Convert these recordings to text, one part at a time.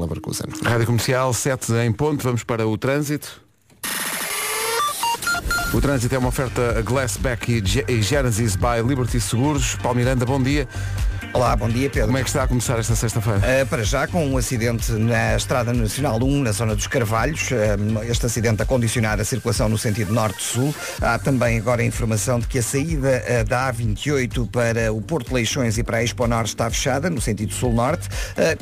Leverkusen. Rádio Comercial 7 em ponto, vamos para o trânsito. O trânsito é uma oferta Glassback e Ge- Genesis by Liberty Seguros. Paulo Miranda, bom dia. Olá, bom dia Pedro. Como é que está a começar esta sexta-feira? Uh, para já, com um acidente na Estrada Nacional 1, na zona dos Carvalhos, uh, este acidente a condicionar a circulação no sentido norte-sul. Há também agora a informação de que a saída uh, da A28 para o Porto Leixões e para a Expo Norte está fechada, no sentido sul-norte.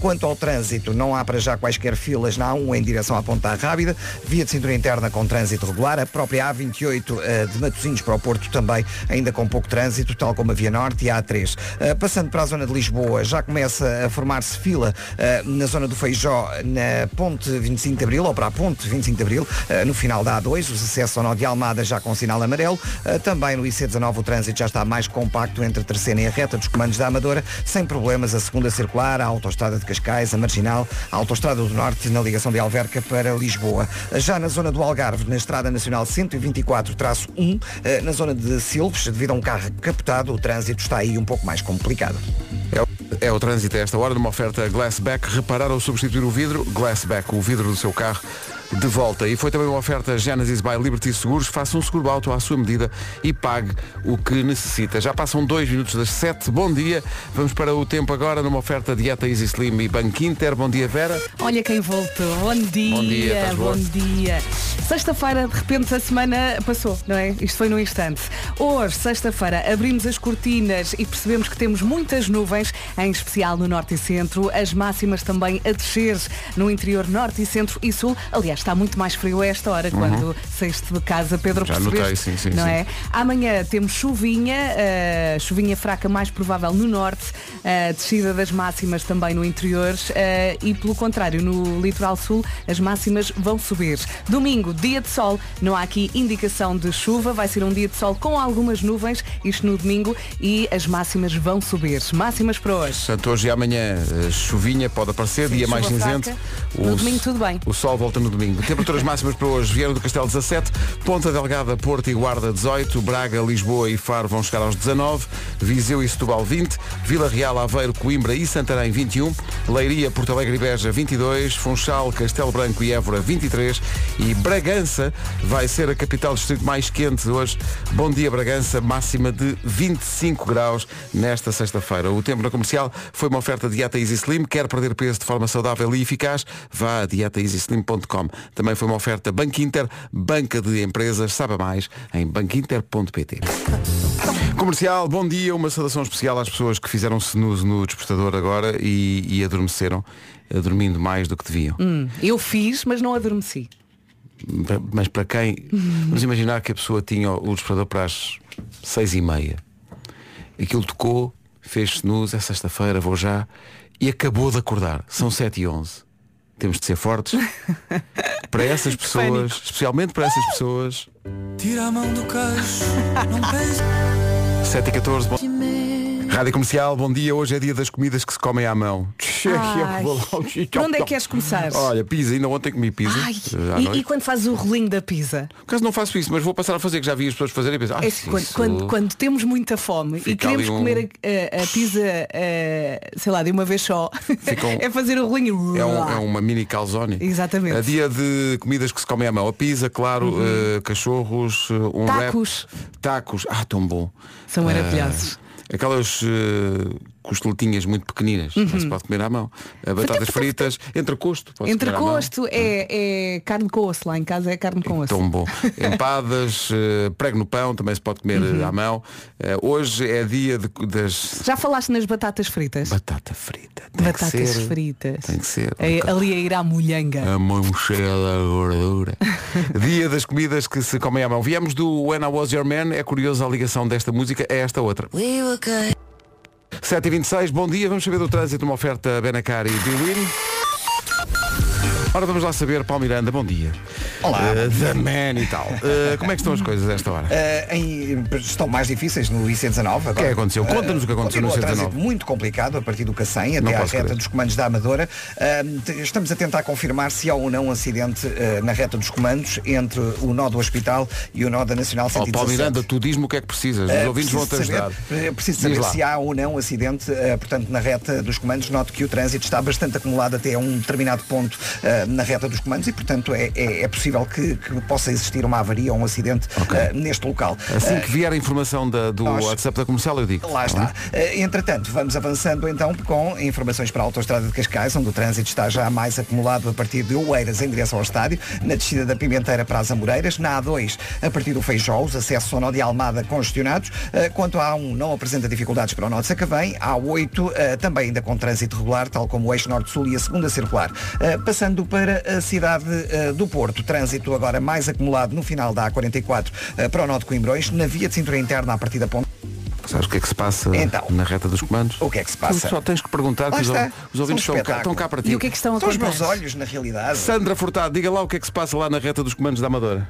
Quanto ao trânsito, não há para já quaisquer filas na A1 em direção à Ponta Rábida. Via de cintura interna com trânsito regular. A própria A28 uh, de Matosinhos para o Porto também ainda com pouco trânsito, tal como a Via Norte e a A3. Uh, passando para a zona de Lisboa, já começa a formar-se fila uh, na zona do Feijó, na ponte 25 de Abril, ou para a ponte 25 de Abril, uh, no final da A2, os acessos ao nó de Almada já com sinal amarelo. Uh, também no IC19 o trânsito já está mais compacto entre a terceira e a reta dos comandos da Amadora, sem problemas a segunda circular, a autoestrada de Cascais, a Marginal, a autoestrada do Norte na ligação de Alverca para Lisboa. Já na zona do Algarve, na Estrada Nacional 124-1, uh, na zona de Silves, devido a um carro captado, o trânsito está aí um pouco mais complicado. É o, é o trânsito a esta hora, numa oferta Glassback. Reparar ou substituir o vidro? Glassback, o vidro do seu carro, de volta. E foi também uma oferta Genesis by Liberty Seguros. Faça um seguro auto à sua medida e pague o que necessita. Já passam dois minutos das sete. Bom dia. Vamos para o tempo agora, numa oferta Dieta Easy Slim e Banco Inter. Bom dia, Vera. Olha quem voltou. Bom dia. Bom dia, bom dia. Sexta-feira, de repente, a semana passou, não é? Isto foi num instante. Hoje, sexta-feira, abrimos as cortinas e percebemos que temos muitas nuvens, em especial no norte e centro. As máximas também a descer no interior norte e centro e sul. Aliás, está muito mais frio a esta hora, quando saíste de casa, Pedro, Uhum. Já notei, sim, sim, não sim. é? Amanhã temos chuvinha, eh, chuvinha fraca mais provável no norte, eh, descida das máximas também no interior eh, e pelo contrário, no litoral sul as máximas vão subir. Domingo, dia de sol, não há aqui indicação de chuva, vai ser um dia de sol com algumas nuvens, isto no domingo, e as máximas vão subir. Máximas para hoje. Portanto, hoje e amanhã chuvinha pode aparecer, Sim, dia mais cinzento. fraca. No domingo tudo bem. O sol volta no domingo. Temperaturas máximas para hoje. Vieram do Castelo 17, Ponta Delgada, Porto e Guarda 18, Braga, Lisboa e Faro vão chegar aos 19, Viseu e Setúbal 20, Vila Real, Aveiro, Coimbra e Santarém 21, Leiria, Porto Alegre e Beja 22, Funchal, Castelo Branco e Évora 23 e Bragança vai ser a capital distrito mais quente hoje. Bom dia Bragança, máxima de 25 graus nesta sexta-feira. O tempo na comercial foi uma oferta de Dieta Easy Slim. Quer perder peso de forma saudável e eficaz? Vá a dietaeasyslim.com. Também foi uma oferta Banco Inter, banca de empresas. Saiba mais em banquinter.pt. Comercial, bom dia. Uma saudação especial às pessoas que fizeram snooze no despertador agora e, e adormeceram, eh, dormindo mais do que deviam. Hum, eu fiz, mas não adormeci. Mas para quem. Vamos imaginar que a pessoa tinha o despertador para as seis e meia. Aquilo tocou, fez snooze, é sexta-feira, vou já, e acabou de acordar. São sete e onze. Temos de ser fortes. para essas pessoas, especialmente para essas pessoas. Tira a mão do queixo, não pensa. 7 e 14, bom... Rádio Comercial, bom dia. Hoje é dia das comidas que se comem à mão. Ai. Por onde é que queres começar? Olha, pizza, ainda ontem comi pizza. Ai, eh, à e, noite. e quando fazes o rolinho da pizza? Por acaso não faço isso, mas vou passar a fazer, que já vi as pessoas fazerem e pensar, ah, É quando, isso- quando- quando temos muita fome e Fica queremos ali um- comer a, a- a pizza, eh, sei lá, de uma vez só, um- é fazer o rolinho. É, um- é uma mini calzone. Exatamente. Uhum. É dia de comidas que se comem à mão. A pizza, claro, eh, cachorros, eh, um Tacos. wrap. Tacos. Ah, tão bom. São maravilhosos. Aquelas eh, costeletinhas muito pequeninas. Não se pode comer à mão. Eh, batatas fritas. Entrecosto. Entrecosto é, é carne com osso, lá em casa é carne com osso. Tão bom. Empadas, eh, prego no pão, também se pode comer Uhum. eh, à mão. Hoje é dia de- das Já falaste nas batatas fritas? batata frita. Tem que batatas ser. fritas. Tem que ser. É, ali a ir à molhanga. A mão cheia da gordura. Dia das comidas que se comem à mão. Viemos do When I Was Your Man. É curioso a ligação desta música a esta outra. 7h26, bom dia. Vamos saber do trânsito, uma oferta Benacar e Biwin. Ora, vamos lá saber, Paulo Miranda, bom dia. Olá, dia. The Man e tal. Eh, como é que estão as coisas a esta hora? Eh, em- estão mais difíceis no IC19 agora. O que é que aconteceu? Conta-nos o que aconteceu no Continua o IC19. trânsito muito complicado a partir do Cacém até à reta crer. dos comandos da Amadora. Estamos a tentar confirmar se há ou não um acidente na reta dos comandos entre o nó do hospital e o nó da Nacional Ó 117. Paulo Miranda, tu diz-me o que é que precisas. Os ouvintes vão te preciso ajudar. saber, preciso saber se há ou não acidente, eh, portanto, na reta dos comandos. Note que o trânsito está bastante acumulado até a um determinado ponto na reta dos comandos e, portanto, é, é- é possível que, que possa existir uma avaria ou um acidente eh, neste local. Assim Eh, que vier a informação da- do nós- WhatsApp da comercial, eu digo. Lá está. Eh, Entretanto, vamos avançando então com informações para a Autostrada de Cascais, onde o trânsito está já mais acumulado a partir de Oeiras em direção ao estádio, na descida da Pimenteira para as Amoreiras, na A2 a partir do Feijó, os acessos ao nó de Almada congestionados, quanto à A1 não apresenta dificuldades para o nó de Sacavém, a A8 eh, também ainda com trânsito regular, tal como o eixo norte-sul e a segunda circular. Passando para a cidade eh, do Porto, trânsito agora mais acumulado no final da A44 eh, para o nó de Coimbrões, na via de cintura interna a partir da ponte. Sabes o que é que se passa Então. na reta dos comandos? O que é que se passa? Tu só tens que perguntar que os, os ouvintes um estão cá, estão cá para ti. E o que é que estão a São os meus olhos, na realidade. Sandra Furtado, diga lá o que é que se passa lá na reta dos comandos da Amadora.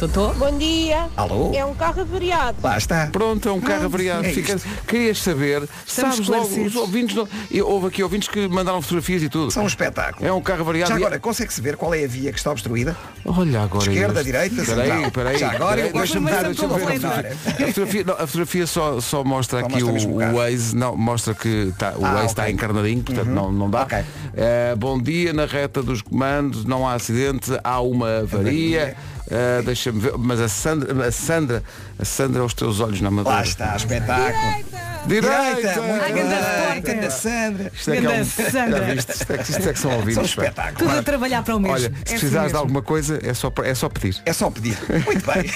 Totó? Bom dia. Alô? É um carro avariado. Lá está. Pronto, é um carro avariado. é Fica-. Querias saber, Estamos sabes logo, os ouvintes não, e houve aqui ouvintes que mandaram fotografias e tudo. São um espetáculo. É um carro variado. Já e- agora, consegue-se ver qual é a via que está obstruída? Olha agora. Esquerda, este. direita, central. peraí. Já agora peraí, eu gosto deixa-me de ver, ver a fotografia. Não, a fotografia só, só mostra Só aqui mostra o, o. Waze, não, mostra que tá, o Ah, Waze está encarnadinho, portanto não, não dá. Ok. Eh, bom dia, na reta dos comandos, não há acidente, há uma avaria. Eh, Deixa-me ver, mas a Sandra, a Sandra, a Sandra aos teus olhos na madeira. Lá está, espetáculo. Direita! bem. repórter. Ganda Sandra. Isto é que é um- Sandra. Já viste? Isto é que- isto é que são ouvintes. São espetáculo. Tudo a trabalhar para o mesmo. Olha, É se assim precisares de alguma coisa, é só, é só pedir. É só pedir. Muito bem.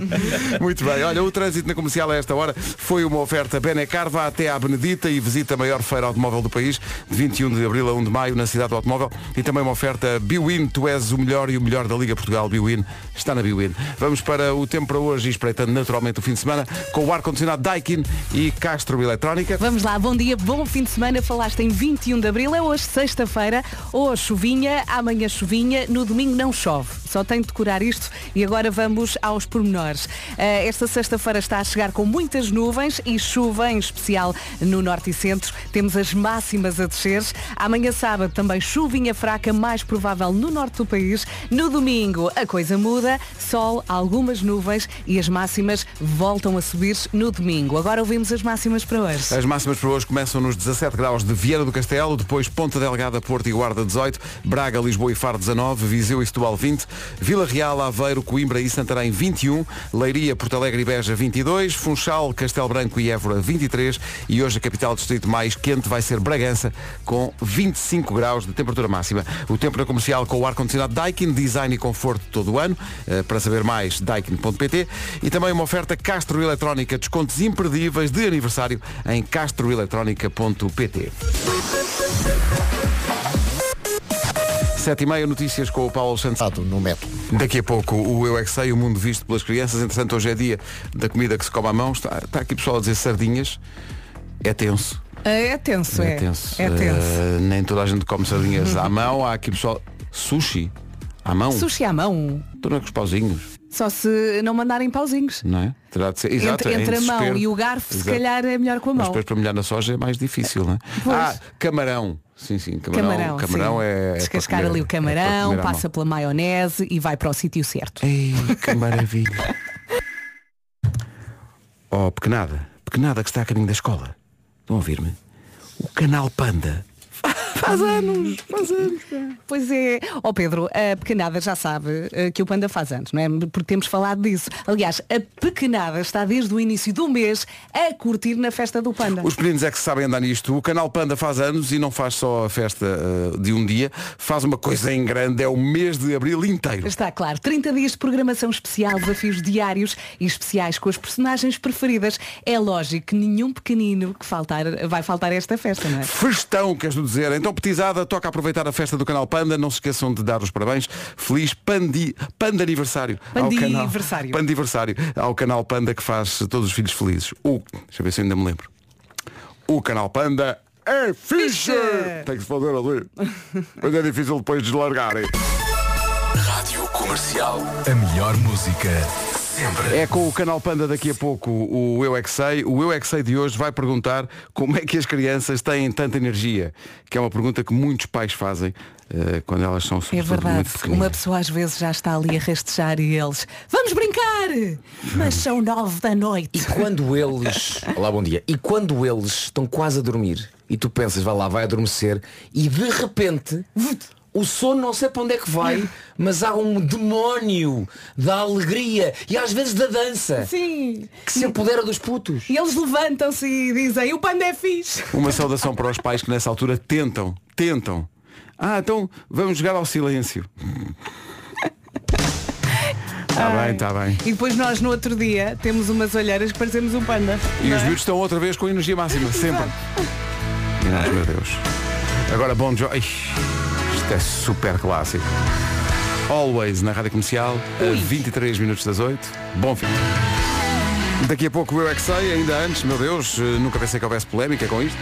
Muito bem, olha, o trânsito na comercial a esta hora foi uma oferta Benecar, vá até à Benedita e visita a maior feira automóvel do país, de 21 de abril a 1 de maio, na cidade do automóvel, e também uma oferta Biwin, tu és o melhor e o melhor da Liga Portugal, Biwin, está na Biwin. Vamos para o tempo para hoje e espreitando naturalmente o fim de semana, com o ar-condicionado Daikin e Castro Eletrónica. Vamos lá, bom dia, bom fim de semana. Falaste em 21 de Abril, é hoje sexta-feira. Hoje chuvinha, amanhã chuvinha, no domingo não chove. Só tenho de decorar isto e agora vamos aos pormenores. Eh, esta sexta-feira está a chegar com muitas nuvens e chuva, em especial no norte e centro. Temos as máximas a descer. Amanhã sábado também chuvinha fraca, mais provável no norte do país. No domingo a coisa muda, sol, algumas nuvens e as máximas voltam a subir no domingo. Agora ouvimos as máximas para hoje. As máximas para hoje começam nos 17 graus de Vieira do Castelo, depois Ponta Delgada, Porto e Guarda 18, Braga, Lisboa e Faro 19, Viseu e Setúbal 20, Vila Real, Aveiro, Coimbra e Santarém 21, Leiria, Porto Alegre e Beja 22, Funchal, Castelo Branco e Évora 23 e hoje a capital distrito mais quente vai ser Bragança com 25 graus de temperatura máxima. O tempo na comercial com o ar-condicionado Daikin, design e conforto todo o ano. Eh, Para saber mais, daikin.pt e também uma oferta Castro Eletrónica, descontos imperdíveis de aniversário em castroeletrónica.pt. Sete e meia, notícias com o Paulo Santos. no método. Daqui a pouco o Eu é que Sei, o mundo visto pelas crianças. Entretanto, hoje é dia da comida que se come à mão. Está, está aqui pessoal a dizer sardinhas. É tenso. É tenso, é. É tenso. É tenso. Eh, nem toda a gente come sardinhas à mão. Há aqui pessoal. Sushi. À mão. Sushi à mão. Estou com os pauzinhos, Só se não mandarem pauzinhos. não é? Terá de ser. Exato, entre é entre a mão e o garfo, se Exato. calhar é melhor com a Mas mão. depois para molhar na soja é mais difícil, não é? Pois. Ah, camarão. Sim, sim, camarão. Camarão, camarão sim. é. é Descascar para comer- ali o é para camarão, mão. passa pela maionese e vai para o sítio certo. Ei, que maravilha. Oh, pequenada, pequenada que está a caminho da escola. Estão a ouvir-me? O canal Panda. Faz anos, faz anos. Pois é, ó Pedro, a pequenada já sabe eh, que o Panda faz anos, não é? Porque temos falado disso. Aliás, a pequenada está desde o início do mês a curtir na festa do Panda. Os pequeninos é que sabem andar nisto. O canal Panda faz anos e não faz só a festa eh, de um dia, faz uma coisa em grande, é o mês de abril inteiro. Está claro, 30 dias de programação especial, desafios diários e especiais com as personagens preferidas. É lógico que nenhum pequenino que faltar, vai faltar a esta festa, não é? Festão, queres dizer? Então, petizada, toca aproveitar a festa do canal Panda. Não se esqueçam de dar os parabéns. Feliz Pandi, Panda aniversário. ao canal- Pandiversário. Ao canal Panda que faz todos os filhos felizes. O, deixa eu ver se eu ainda me lembro. O canal Panda é fixe! Fixe! Tem que se fazer ali. Mas é difícil depois deslargarem. Rádio Comercial. A melhor música sempre. É com o canal Panda daqui a pouco o Eu é que Sei. O Eu é que Sei de hoje vai perguntar como é que as crianças têm tanta energia, que é uma pergunta que muitos pais fazem eh, quando elas são É verdade, uma pessoa às vezes já está ali a rastejar e eles Vamos brincar! Mas são nove da noite. E quando eles. Olá, bom dia. E quando eles estão quase a dormir e tu pensas, vai lá, vai adormecer e de repente o sono não sei para onde é que vai, mas há um demónio da alegria e às vezes da dança Sim. que se apodera dos putos. E eles levantam-se e dizem, o panda é fixe. Uma saudação para os pais que nessa altura tentam, tentam. Ah, então vamos jogar ao silêncio. Está bem, está bem. E depois nós no outro dia temos umas olheiras que parecemos um panda. E não os é? miúdos estão outra vez com energia máxima, sempre. Ai, meu Deus. Agora Bom Jovi. Isto é super clássico. Always na Rádio Comercial, a 23 minutos das 8. Bom fim. Daqui a pouco o Eu é que sei, ainda antes, meu Deus, eh, nunca pensei que houvesse polémica com isto.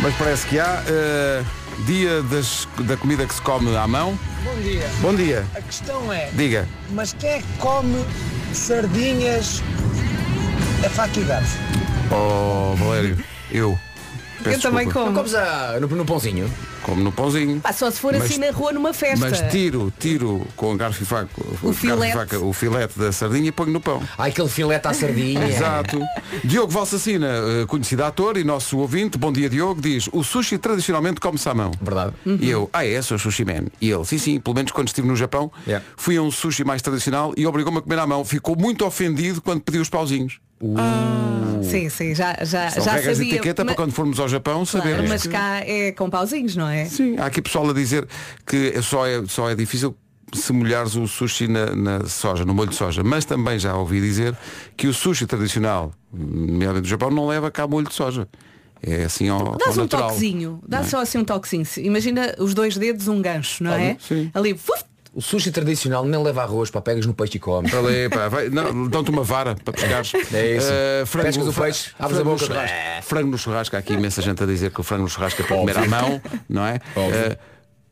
Mas parece que há. eh, dia das- da comida que se come à mão. Bom dia. Bom dia. A questão é, Diga. mas quem é que come sardinhas a faca e garfo? Oh, Valério, eu. Peço Eu também desculpa. como. Comes a- no, no pãozinho. Como no pãozinho. Pá, só se for Mas- assim na rua numa festa. Mas tiro, tiro com garfo e faca, e filete. faca, o filete da sardinha e ponho no pão. Há aquele filete à sardinha. Exato. Diogo Valsacina, eh, conhecido ator e nosso ouvinte, bom dia Diogo, diz o sushi tradicionalmente come-se à mão. Verdade. E eu, ah é, sou sushi man. E ele, sim, sim, pelo menos quando estive no Japão, Yeah. fui a um sushi mais tradicional e obrigou-me a comer à mão. Ficou muito ofendido quando pediu os pauzinhos. Sim, sim, já, já, São já regras de sabia. etiqueta mas, para quando formos ao Japão claro, saber. mas cá é com pauzinhos, não é? Sim, há aqui pessoal a dizer que é só é, só é difícil se molhares o sushi na, na soja, no molho de soja. Mas também já ouvi dizer que o sushi tradicional, nomeadamente do Japão, não leva cá molho de soja. É assim ao, ao Dás um natural. toquezinho, dá não é? só assim um toquezinho. Imagina os dois dedos, um gancho, não é? sim. Ali, fuf, O sushi tradicional nem leva arroz, para pegas no peixe e comes. Ali, pá, vai- não, Dão-te uma vara para pescares. É isso. Eh, Pescas o peixe, abres a frango no boca. churrasco. Frango no churrasco, há aqui imensa gente a dizer que o frango no churrasco é para comer à mão, não é?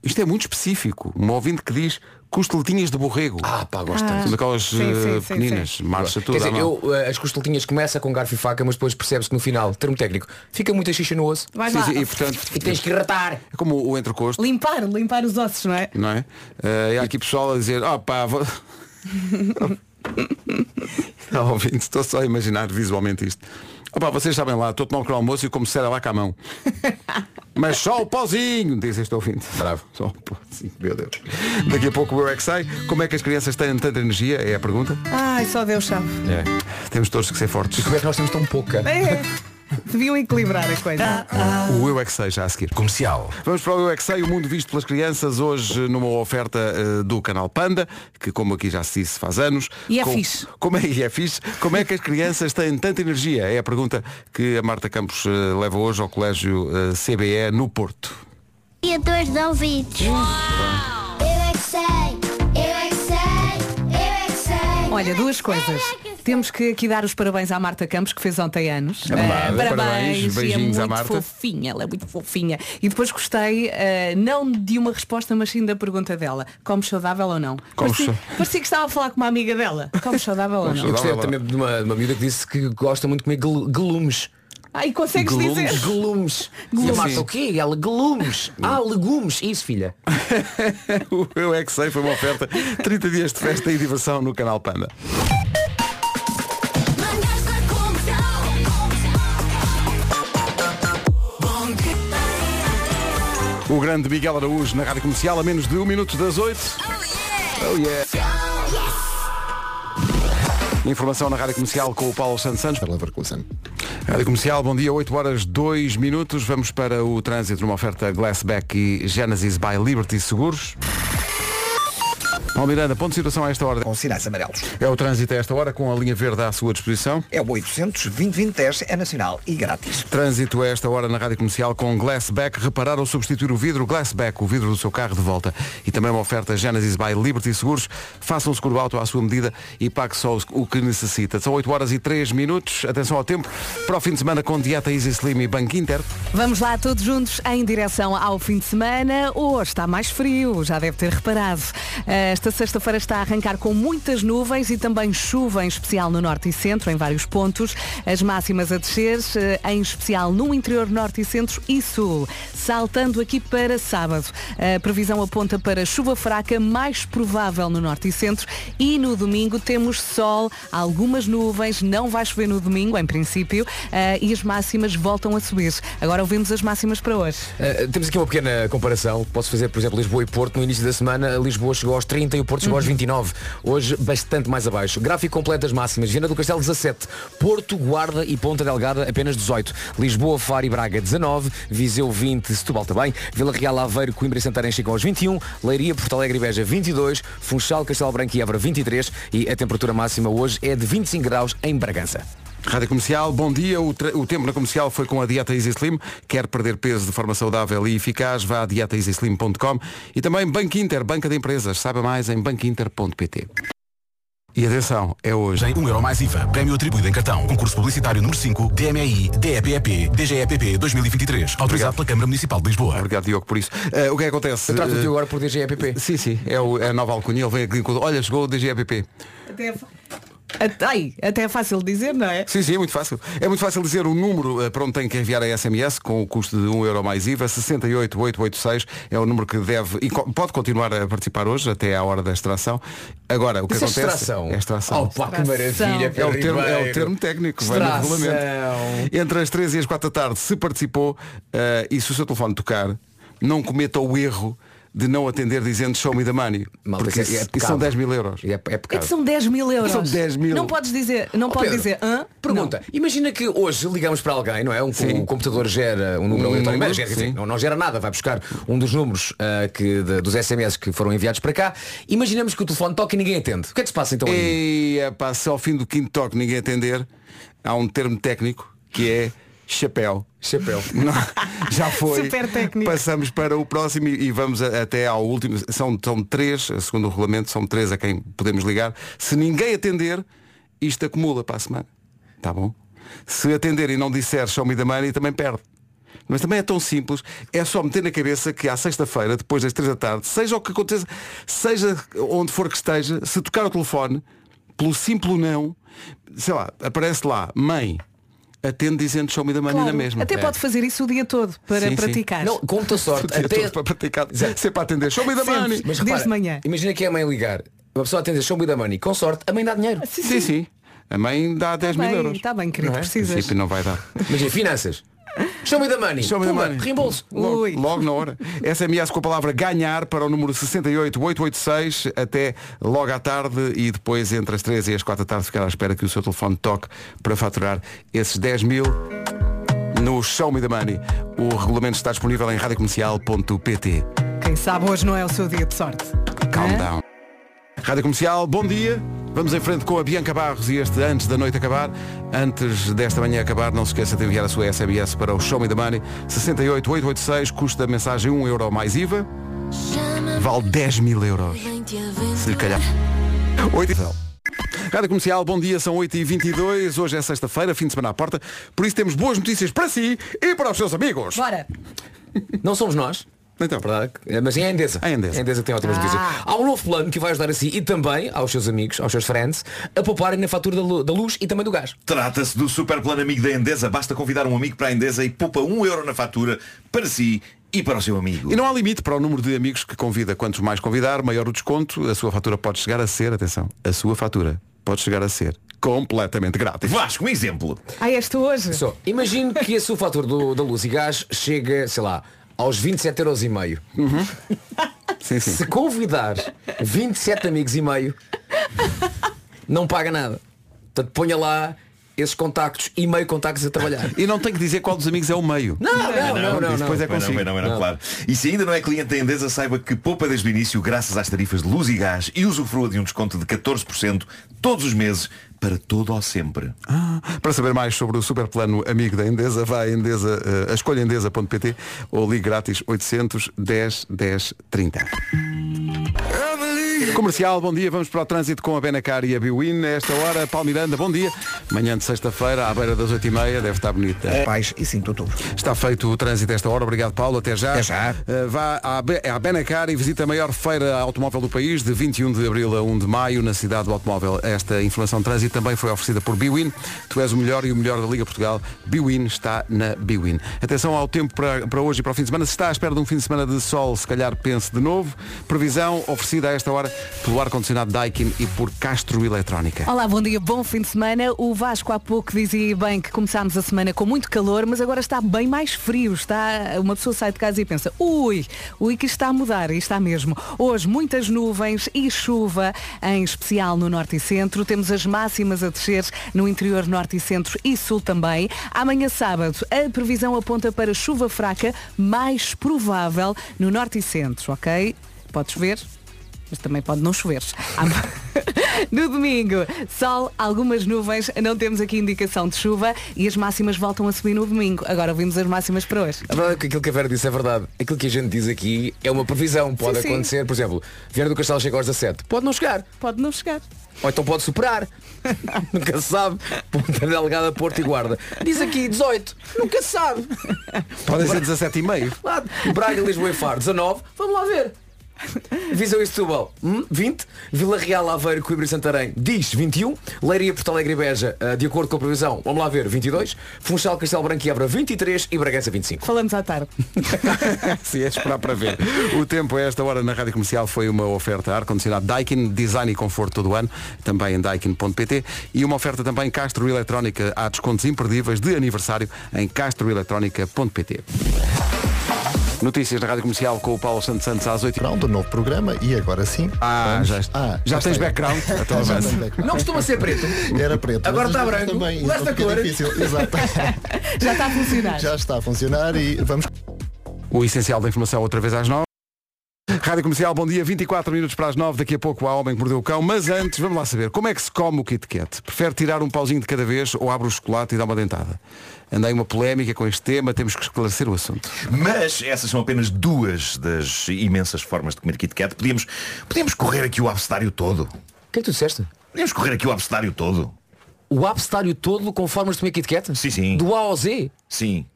Isto é muito específico. Um ouvinte que diz costeletinhas de borrego. Ah, pá, gosto tanto. São daquelas Sim, sim, eh, sim, pequeninas, marcha Quer tudo à dizer, eu, eh, as costeletinhas começa com garfo e faca, mas depois percebes que no final, termo técnico, fica muita xixa no osso vai Sim, lá. sim, e portanto, e tens que ratar. é como o entrecosto, Limpar, limpar os ossos, não é? não é? Eh, e há aqui pessoal a dizer, oh pá, vou... Não, ouvinte, estou só a imaginar visualmente isto. Opa, vocês sabem lá, estou a tomar um pequeno almoço e como se era lá com a mão. Mas só o pauzinho, diz este ouvinte. Bravo. Só o pauzinho, meu Deus. Daqui a pouco o é que sei. Como é que as crianças têm tanta energia? É a pergunta. Ai, só Deus sabe. Temos todos que ser fortes. Como é que nós temos tão pouca? É. Deviam equilibrar a coisa. O Eu é que sei já a seguir. Comercial. Vamos para o Eu é que sei, o mundo visto pelas crianças, hoje numa oferta eh, do canal Panda, que como aqui já se disse faz anos. E é Com- fixe. Como é, e é fixe. Como é que as crianças têm tanta energia? É a pergunta que a Marta Campos eh, leva hoje ao Colégio eh, CBE no Porto. E dois de ouvidos. Olha, duas coisas. Temos que aqui dar os parabéns à Marta Campos, que fez ontem anos. verdade. Eh, Parabéns, parabéns. e é beijinhos à muito Marta. fofinha, ela é muito fofinha. E depois gostei, eh, não de uma resposta, mas sim da pergunta dela. Comes saudável ou não? Comes parecia, parecia que estava a falar com uma amiga dela. Comes saudável ou não? Eu gostei também de uma, de uma miúda que disse que gosta muito de comer gel- Ai, consegues Glumes? dizer? E a Marta, Sim. o quê? Ela, gelumes. Ah, legumes. Isso, filha. o Eu é que sei foi uma oferta 30 dias de festa e diversão no canal Panda. O grande Miguel Araújo na Rádio Comercial a menos de um minuto das 8. Oh yeah. Informação na Rádio Comercial com o Paulo Santos Santos. Pela Leverkusen. Rádio Comercial, bom dia, 8 horas 2 minutos. Vamos para o trânsito numa oferta Glassback e Genesis by Liberty Seguros. Paulo Miranda, ponto de situação a esta hora. Com sinais amarelos. É o trânsito a esta hora com a linha verde à sua disposição. É o 800 2010 é nacional e grátis. Trânsito a esta hora na Rádio Comercial com Glassback. Reparar ou substituir o vidro Glassback, o vidro do seu carro de volta. E também uma oferta Genesis by Liberty Seguros. Faça um seguro auto à sua medida e pague só o que necessita. São 8 horas e 3 minutos. Atenção ao tempo. Para o fim de semana com Dieta Easy Slim e Banco Inter. Vamos lá todos juntos em direção ao fim de semana. Hoje está mais frio, já deve ter reparado. Eh, está Esta sexta-feira está a arrancar com muitas nuvens e também chuva em especial no norte e centro, em vários pontos. As máximas a descer, eh, em especial no interior norte e centro e sul. Saltando aqui para sábado. A previsão aponta para chuva fraca, mais provável no norte e centro. E no domingo temos sol, algumas nuvens, não vai chover no domingo, em princípio, eh, e as máximas voltam a subir. Agora ouvimos as máximas para hoje. Uh, temos aqui uma pequena comparação. Posso fazer, por exemplo, Lisboa e Porto. No início da semana, Lisboa chegou aos 30 e o Porto chegou aos 29. Hoje, bastante mais abaixo. Gráfico completo das máximas. Viana do Castelo, 17. Porto, Guarda e Ponta Delgada, apenas 18. Lisboa, Faro e Braga, 19. Viseu, 20. Setúbal também. Vila Real, Aveiro, Coimbra e Santarém chegam aos 21. Leiria, Porto Alegre e Beja, 22. Funchal, Castelo Branco e Évora, 23. E a temperatura máxima hoje é de 25 graus em Bragança. Rádio Comercial, bom dia. O, tre- o tempo na comercial foi com a dieta Easy Slim. Quer perder peso de forma saudável e eficaz? Vá a dietaeasyslim.com e também Banco Inter, banca de empresas. Saiba mais em banquinter.pt. E atenção, é hoje. Em 1 euro mais IVA. Prémio atribuído em cartão. Concurso publicitário número 5. DMI, DEPEP, DGEPP 2023. Autorizado pela Câmara Municipal de Lisboa. Obrigado, Diogo, por isso. Eh, o que é que acontece? Eu trato-te Eh, agora por DGEPP. Sim, sim, é, o- é a nova alcunha. Ele vem aqui com. Olha, chegou o DGEPP. Ai, até é fácil dizer, não é? Sim, sim, é muito fácil. É muito fácil dizer o número eh, para onde tem que enviar a SMS com o custo de 1 euro mais IVA, 68886 é o número que deve e pode continuar a participar hoje até à hora da extração. Agora, o que Disseste acontece extração? é extração. Oh, pá, que Extração. maravilha, É o, termo, é o termo técnico, vai no regulamento. Entre as 13 e as 4 da tarde, se participou eh, e se o seu telefone tocar, não cometa o erro de não atender dizendo show me the money. Malta, porque isso é- é isso, são pecado. 10 mil euros. É, é É pecado. são 10 mil euros. São 10 mil. Não podes dizer, não Oh, pode Pedro, dizer, hã? Pergunta, imagina que hoje ligamos para alguém, não é? Um, Sim. o computador gera um número Um aleatório, número, gera, sim. não, não gera nada, vai buscar um dos números ah, que, de- dos SMS que foram enviados para cá. Imaginamos que o telefone toca e ninguém atende. O que é que se passa então aí? E se ao fim do quinto toque ninguém atender, há um termo técnico que é chapéu. Chapéu. Não, já foi. Super técnico. Passamos para o próximo e e vamos a- até ao último. São, são três, segundo o regulamento, são três a quem podemos ligar. Se ninguém atender, isto acumula para a semana. Tá bom? Se atender e não disser show me the money, também perde. Mas também é tão simples, é só meter na cabeça que à sexta-feira, depois das três da tarde, seja o que aconteça, seja onde for que esteja, se tocar o telefone, pelo simples não, sei lá, aparece lá, mãe, atende dizendo show me the money Claro, na mesma. Até É. pode fazer isso o dia todo para Sim, sim. praticar. Não, com muita sorte. O dia Até... todo para praticar, sempre para atender. Show me the Sempre. money. Mas Desde repara, manhã. imagina que é a mãe ligar. Uma pessoa atende show me da money. Com sorte, a mãe dá dinheiro. Sim, sim. A mãe dá 10 mil Bem, euros. Está bem, querido, Não é? Em precisas. não vai dar. Imagina, finanças. Show me the money. Show me the Pumba, money. Reembolso. Logo, logo na hora. SMS com a palavra ganhar para o número 68886 até logo à tarde e depois entre as 3 e as 4 da tarde ficar à espera que o seu telefone toque para faturar esses 10 mil no Show Me the Money. O regulamento está disponível em radiocomercial.pt. Quem sabe hoje não é o seu dia de sorte. Calm Hã? down. Rádio Comercial, bom dia. Vamos em frente com a Bianca Barros e este antes da noite acabar. Antes desta manhã acabar, não se esqueça de enviar a sua SMS para o Show Me the Money 68886, custa a mensagem 1 euro mais IVA. Vale 10 mil euros. Se lhe calhar. 8 Rádio Comercial, bom dia, são 8h22, hoje é sexta-feira, fim de semana à porta, por isso temos boas notícias para si e para os seus amigos. Bora. Não somos nós. Então, Verdade? É, Mas é a Endesa. A Endesa. A Endesa tem ótimas Ah. notícias. Há um novo plano que vai ajudar a si e também aos seus amigos, aos seus friends, a pouparem na fatura da lu- da luz e também do gás. Trata-se do super plano amigo da Endesa. Basta convidar um amigo para a Endesa e poupa um euro na fatura para si e para o seu amigo. E não há limite para o número de amigos que convida. Quantos mais convidar, maior o desconto. A sua fatura pode chegar a ser, atenção, a sua fatura pode chegar a ser completamente grátis. Vasco, um exemplo. Ah, este hoje. Só, imagine que a sua fatura do- da luz e gás chega, sei lá, aos 27 euros e meio. Sim, sim. Se convidar 27 amigos e meio, não paga nada. Portanto, ponha lá esses contactos e meio contactos a trabalhar. E não tem que dizer qual dos amigos é o meio. Não, não, não, não, depois é consigo. não, não, Não. claro. E se ainda não é cliente da Endesa, saiba que poupa desde o início graças às tarifas de luz e gás e usufrua de um desconto de 14% todos os meses para todo ou sempre. Ah, para saber mais sobre o super plano amigo da Endesa, vá a Endesa, eh, a escolhaendesa.pt ou ligue grátis 800 10 10 30. Comercial, bom dia. Vamos para o trânsito com a Benacar e a Biwin. Esta hora, Paulo Miranda, bom dia. Manhã de sexta-feira, à beira das 8h30, deve estar bonita. Pais e 5 de outubro. Está feito o trânsito a esta hora. Obrigado, Paulo. Até já. Até já. Uh, vá à, Be- à Benacar e visita a maior feira automóvel do país, de 21 de abril a 1 de maio, na cidade do automóvel. Esta informação de trânsito também foi oferecida por Biwin. Tu és o melhor e o melhor da Liga Portugal. Biwin está na Biwin. Atenção ao tempo para, para hoje e para o fim de semana. Se está à espera de um fim de semana de sol, se calhar pense de novo. Previsão oferecida a esta hora pelo ar-condicionado Daikin e por Castro Eletrónica. Olá, bom dia, bom fim de semana. O Vasco há pouco dizia bem que começámos a semana com muito calor, mas agora está bem mais frio. Está, uma pessoa sai de casa e pensa, ui, ui que está a mudar, e está mesmo. Hoje muitas nuvens e chuva, em especial no norte e centro. Temos as máximas a descer no interior norte e centro e sul também. Amanhã sábado, a previsão aponta para chuva fraca, mais provável no norte e centro, ok? Podes ver? Mas também pode não chover. No domingo, sol, algumas nuvens, não temos aqui indicação de chuva e as máximas voltam a subir no domingo. Agora ouvimos as máximas para hoje. A verdade é que aquilo que a Vera disse é verdade. Aquilo que a gente diz aqui é uma previsão. Pode Sim, sim. acontecer, por exemplo, Vieira do Castelo chega aos 17. Pode não chegar. Pode não chegar. Ou então pode superar. Nunca se sabe. Ponta Delgada, Porto e Guarda. Diz aqui 18. Nunca se sabe. Podem ser 17,5. Lá, Braga, Lisboa e Faro, 19. Vamos lá ver. Viseu e Setúbal, hum, 20. Vila Real, Aveiro, Coimbra e Santarém, diz 21. Leiria, Porto Alegre e Beja, ah, de acordo com a previsão, vamos lá ver, 22. Funchal, Castelo Branco e Évora, 23. E Bragança, 25. Falamos à tarde. Sim, é esperar para ver. O tempo a esta hora na Rádio Comercial foi uma oferta ar-condicionado Daikin, design e conforto todo o ano, também em daikin.pt e uma oferta também Castro Eletrónica. Há descontos imperdíveis de aniversário em castroeletrónica.pt. Notícias na Rádio Comercial com o Paulo Santos Santos às 8 do novo programa e agora sim. Ah, vamos- já, Ah, já tens background? Então Já avança. tenho background. Não costuma ser preto. Era preto. Agora está branco. Também, Desta então fica cor. difícil. Exato. Já está a funcionar. Já está a funcionar e vamos O essencial da informação outra vez às 9. Rádio Comercial, bom dia, 24 minutos para as 9, daqui a pouco há Homem que Mordeu o Cão, mas antes, vamos lá saber, como é que se come o Kit Kat? Prefere tirar um pauzinho de cada vez ou abre o chocolate e dá uma dentada? Andei uma polémica com este tema, temos que esclarecer o assunto. Mas essas são apenas duas das imensas formas de comer Kit Kat. Podíamos, podíamos correr aqui o abecedário todo. O que é que tu disseste? Podíamos correr aqui o abecedário todo. O abecedário todo com formas de comer Kit Kat? Sim, sim. Do A ao Z? Sim.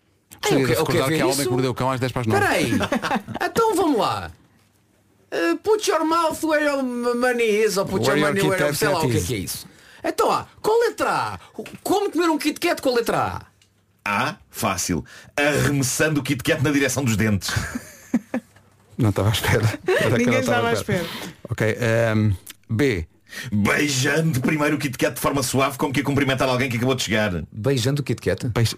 Ai, eu que- eu quero que há Homem isso. que Mordeu o Cão às 10 para as 9. Peraí. então vamos lá. Uh, put your mouth where your money is ou put Where your your money where Kat sei lá o que é que é isso. Então, ó, com letra A. Como comer um Kit Kat com letra A? A, fácil. Arremessando o Kit Kat na direção dos dentes. Não estava à espera. Era eu Ninguém estava à espera. Ok, ehm, B. Beijando primeiro o Kit Kat de forma suave, como que a cumprimentar alguém que acabou de chegar. Beijando o Kit Kat? Beijo.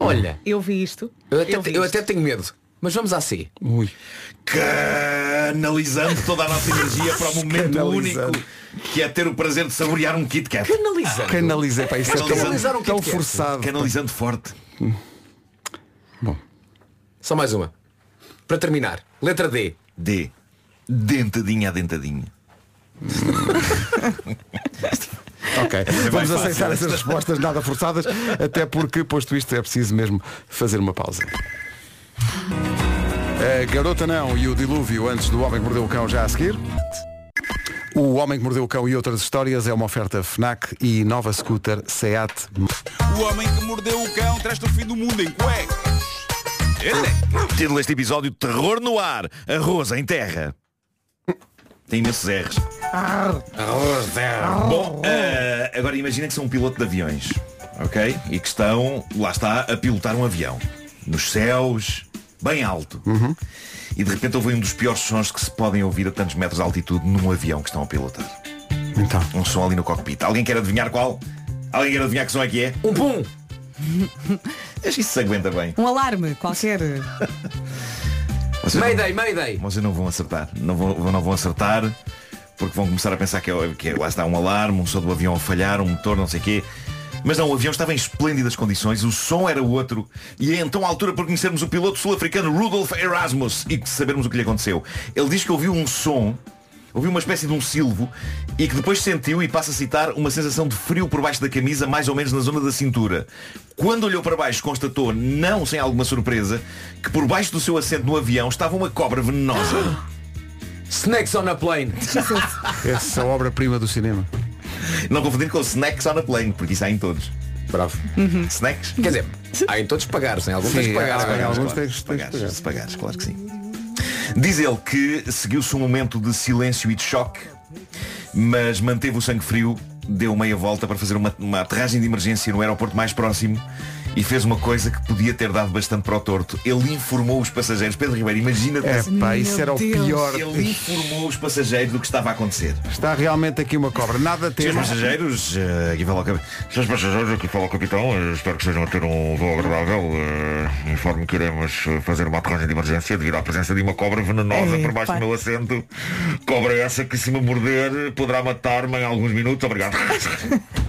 Olha, Eu vi isto. eu até, vi eu isto. até tenho medo. Mas vamos à C. Ui. Canalizando toda a nossa energia para o momento único que é ter o prazer de saborear um Kit Kat. Canalizando. Canalizei, pá, isso é tão, Canalizar um Kit tão Kat. forçado. Canalizando forte. Só mais uma. Para terminar. Letra D. D. Dentadinha a dentadinha. Ok, é vamos aceitar essas respostas nada forçadas, até porque, posto isto, é preciso mesmo fazer uma pausa. A Garota Não e o Dilúvio antes do Homem que Mordeu o Cão já a seguir. O Homem que Mordeu o Cão e outras histórias é uma oferta FNAC e nova scooter SEAT. O homem que mordeu o cão traz-te o fim do mundo em cuecas. Título deste episódio Terror no ar. Arroz em terra. Tem imensos R's. Bom, eh, agora imagina que são um piloto de aviões, ok? E que estão, lá está, a pilotar um avião. Nos céus, bem alto. E de repente houve um dos piores sons que se podem ouvir a tantos metros de altitude num avião que estão a pilotar. Então, Um som ali no cockpit. Alguém quer adivinhar qual? Alguém quer adivinhar que som é que é? Um pum. Acho que isso se aguenta bem. Um alarme qualquer. Vocês não- Mayday, Mayday. Vocês não vão acertar. Não vão, não vão acertar porque vão começar a pensar que, é, que é- lá está um alarme, um som do avião a falhar, um motor, não sei o quê. Mas não, o avião estava em esplêndidas condições, o som era outro, e é então a altura para conhecermos o piloto sul-africano Rudolf Erasmus e sabermos o que lhe aconteceu. Ele diz que ouviu um som, ouviu uma espécie de um silvo, e que depois sentiu, e passa a citar, uma sensação de frio por baixo da camisa, mais ou menos na zona da cintura. Quando olhou para baixo, constatou, não sem alguma surpresa, que por baixo do seu assento no avião estava uma cobra venenosa. Snakes on a plane. Essa obra-prima do cinema. Não confundir com snacks on a plane, porque isso há em todos. Bravo. Snacks? Quer dizer, há em todos pagares, em alguns Sim, tens de pagar. há- alguns claro, tens- pagares, pagar. se pagares, claro que sim. Diz ele que seguiu-se um momento de silêncio e de choque, mas manteve o sangue frio, deu meia volta para fazer uma, uma aterragem de emergência no aeroporto mais próximo e fez uma coisa que podia ter dado bastante para o torto. Ele informou os passageiros. Pedro Ribeiro, imagina É pá, isso era o Deus. pior. Ele informou os passageiros do que estava a acontecer. Está realmente aqui uma cobra. Nada Senhores tema. passageiros, eh, aqui fala o capitão. Senhores passageiros, aqui fala o capitão. Eh, espero que estejam a ter um voo agradável. Eh, informo que iremos eh, fazer uma aterragem de emergência devido à presença de uma cobra venenosa Ei, por baixo pá. do meu assento. Cobra essa que se me morder poderá matar-me em alguns minutos. Obrigado.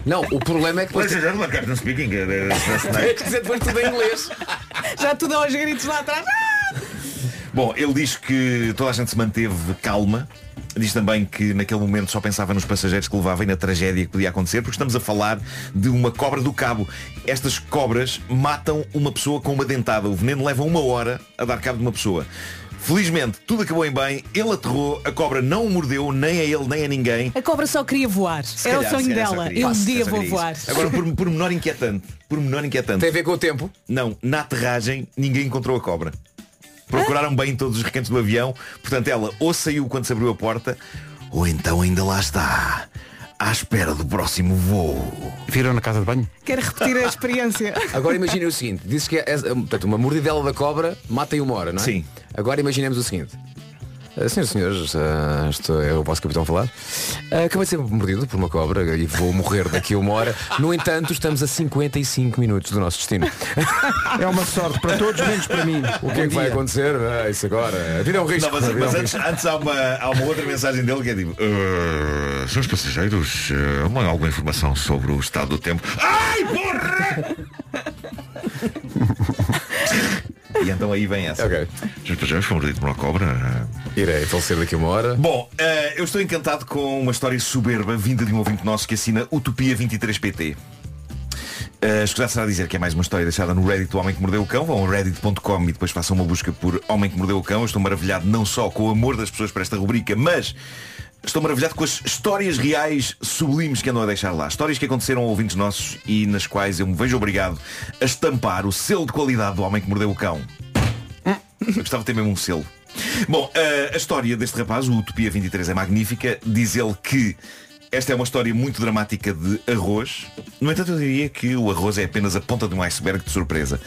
Não, o problema é que Ladies and gentlemen, Captain speaking. eh, eh, snake. Que dizer depois tudo em inglês. Já tudo aos gritos lá atrás. Bom, ele diz que toda a gente se manteve calma. Diz também que naquele momento só pensava nos passageiros que levava e na tragédia que podia acontecer, porque estamos a falar de uma cobra do cabo. Estas cobras matam uma pessoa com uma dentada. O veneno leva uma hora a dar cabo de uma pessoa. Felizmente, tudo acabou em bem, ele aterrou, a cobra não o mordeu, nem a ele, nem a ninguém. A cobra só queria voar. Se Era o calhar, se sonho calhar dela. Eu um dia vou voar. isso. Agora, por, por menor inquietante, por menor inquietante. Tem a ver com o tempo. Não, na aterragem ninguém encontrou a cobra. Procuraram bem em todos os recantos do avião, portanto ela ou saiu quando se abriu a porta, ou então ainda lá está, à espera do próximo voo. Viram na casa de banho? Quero repetir a experiência. Agora imaginem o seguinte, disse que é, é, portanto, uma mordidela da cobra mata em uma hora, não é? Sim. Agora imaginemos o seguinte. Ah, Senhoras e senhores, ah, estou, é o vosso capitão a falar. Ah, acabei de ser mordido por uma cobra e vou morrer daqui a uma hora. No entanto, estamos a 55 minutos do nosso destino. É uma sorte para todos, menos para mim. O que é que vai acontecer? Ah, isso agora. A vida é um risco. Não, mas, é mas um antes, risco. antes há, uma, há uma outra mensagem dele que é tipo "Eh, Senhores passageiros, uh, alguma informação sobre o estado do tempo Ai, porra! e então aí vem essa Ok. Senhores passageiros, foi mordido por uma cobra Irei falecer daqui a uma hora. Bom, eh, eu estou encantado com uma história soberba vinda de um ouvinte nosso que assina Utopia 23PT. Uh, escusar será dizer que é mais uma história deixada no Reddit do Homem que Mordeu o Cão. Vão a reddit.com e depois façam uma busca por Homem que Mordeu o Cão. Eu estou maravilhado não só com o amor das pessoas para esta rubrica, mas estou maravilhado com as histórias reais sublimes que andam a deixar lá. Histórias que aconteceram a ouvintes nossos e nas quais eu me vejo obrigado a estampar o selo de qualidade do Homem que Mordeu o Cão. Eu gostava de ter mesmo um selo. Bom, eh, a história deste rapaz, o Utopia 23, é magnífica. Diz ele que esta é uma história muito dramática de arroz. No entanto, eu diria que o arroz é apenas a ponta de um iceberg de surpresa.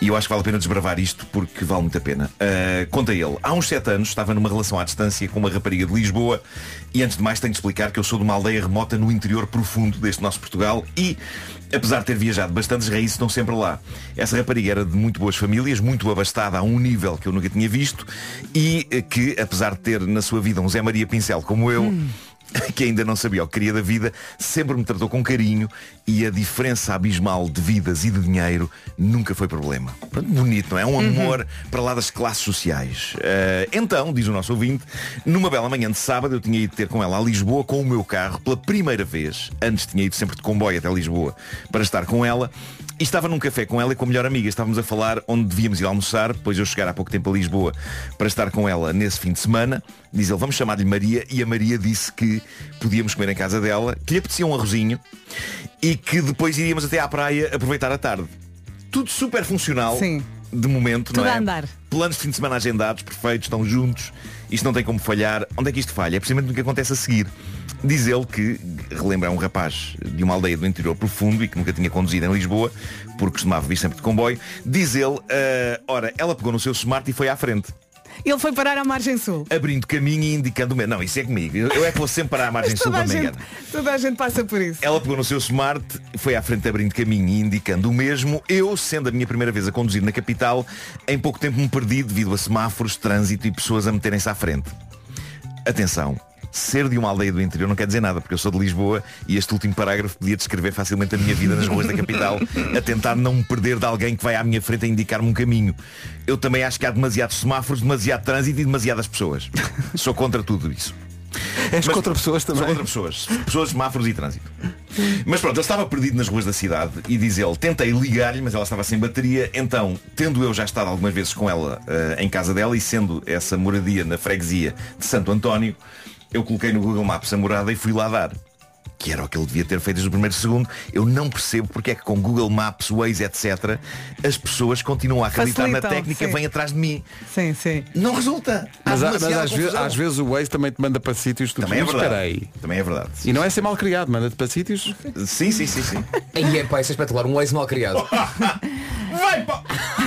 E eu acho que vale a pena desbravar isto porque vale muito a pena. Eh, conta ele, há uns sete anos estava numa relação à distância com uma rapariga de Lisboa e antes de mais tenho de explicar que eu sou de uma aldeia remota no interior profundo deste nosso Portugal e Apesar de ter viajado bastante, as raízes estão sempre lá. Essa rapariga era de muito boas famílias, muito abastada a um nível que eu nunca tinha visto e que, apesar de ter na sua vida um Zé Maria Pincel como eu, que ainda não sabia o que queria da vida, sempre me tratou com carinho e a diferença abismal de vidas e de dinheiro nunca foi problema. Bonito, não é? Um amor para lá das classes sociais. Eh, então, diz o nosso ouvinte, numa bela manhã de sábado eu tinha ido ter com ela a Lisboa com o meu carro pela primeira vez. Antes tinha ido sempre de comboio até Lisboa para estar com ela. E estava num café com ela e com a melhor amiga. Estávamos a falar onde devíamos ir almoçar, depois de eu chegar há pouco tempo a Lisboa para estar com ela nesse fim de semana. Diz ele, vamos chamar-lhe Maria. E a Maria disse que podíamos comer em casa dela, que lhe apetecia um arrozinho e que depois iríamos até à praia aproveitar a tarde. Tudo super funcional. Sim. De momento, Tudo não é? a andar. Planos de fim de semana agendados, perfeitos, estão juntos. Isto não tem como falhar. Onde é que isto falha? É precisamente no que acontece a seguir. Diz ele que, relembra, é um rapaz de uma aldeia do interior profundo e que nunca tinha conduzido em Lisboa, porque costumava vir sempre de comboio. Diz ele, ah, ora, ela pegou no seu smart e foi à frente. Ele foi parar à margem sul. Abrindo caminho e indicando o meu. Não, isso é comigo. Eu é que vou sempre para a margem sul toda para a, me gente, enganar. toda a gente passa por isso. Ela pegou no seu smart, foi à frente abrindo caminho e indicando o mesmo. Eu, sendo a minha primeira vez a conduzir na capital, em pouco tempo me perdi devido a semáforos, trânsito e pessoas a meterem-se à frente. Atenção, ser de uma aldeia do interior não quer dizer nada, porque eu sou de Lisboa e este último parágrafo podia descrever facilmente a minha vida nas ruas da capital, a tentar não me perder de alguém que vai à minha frente a indicar-me um caminho. Eu também acho que há demasiados semáforos, demasiado trânsito e demasiadas pessoas. Sou contra tudo isso. És contra pessoas também? Sou contra pessoas. Pessoas, semáforos e trânsito. Mas pronto, ele estava perdido nas ruas da cidade e diz ele, tentei ligar-lhe, mas ela estava sem bateria, então, tendo eu já estado algumas vezes com ela eh, em casa dela e sendo essa moradia na freguesia de Santo António, eu coloquei no Google Maps a morada e fui lá dar. Que era o que ele devia ter feito desde o primeiro segundo. Eu não percebo porque é que com Google Maps, Waze, etc., as pessoas continuam a acreditar Facilitam, na técnica sim. vem atrás de mim. Sim, sim. Não resulta. Mas, há- mas às, vezes, às vezes o Waze também te manda para sítios que tu Também é verdade. Também é verdade. E não é ser mal criado, manda-te para sítios. Sim, sim, sim, sim. Aí é pá, isso é espetacular, um ex mal criado. Vai, pá!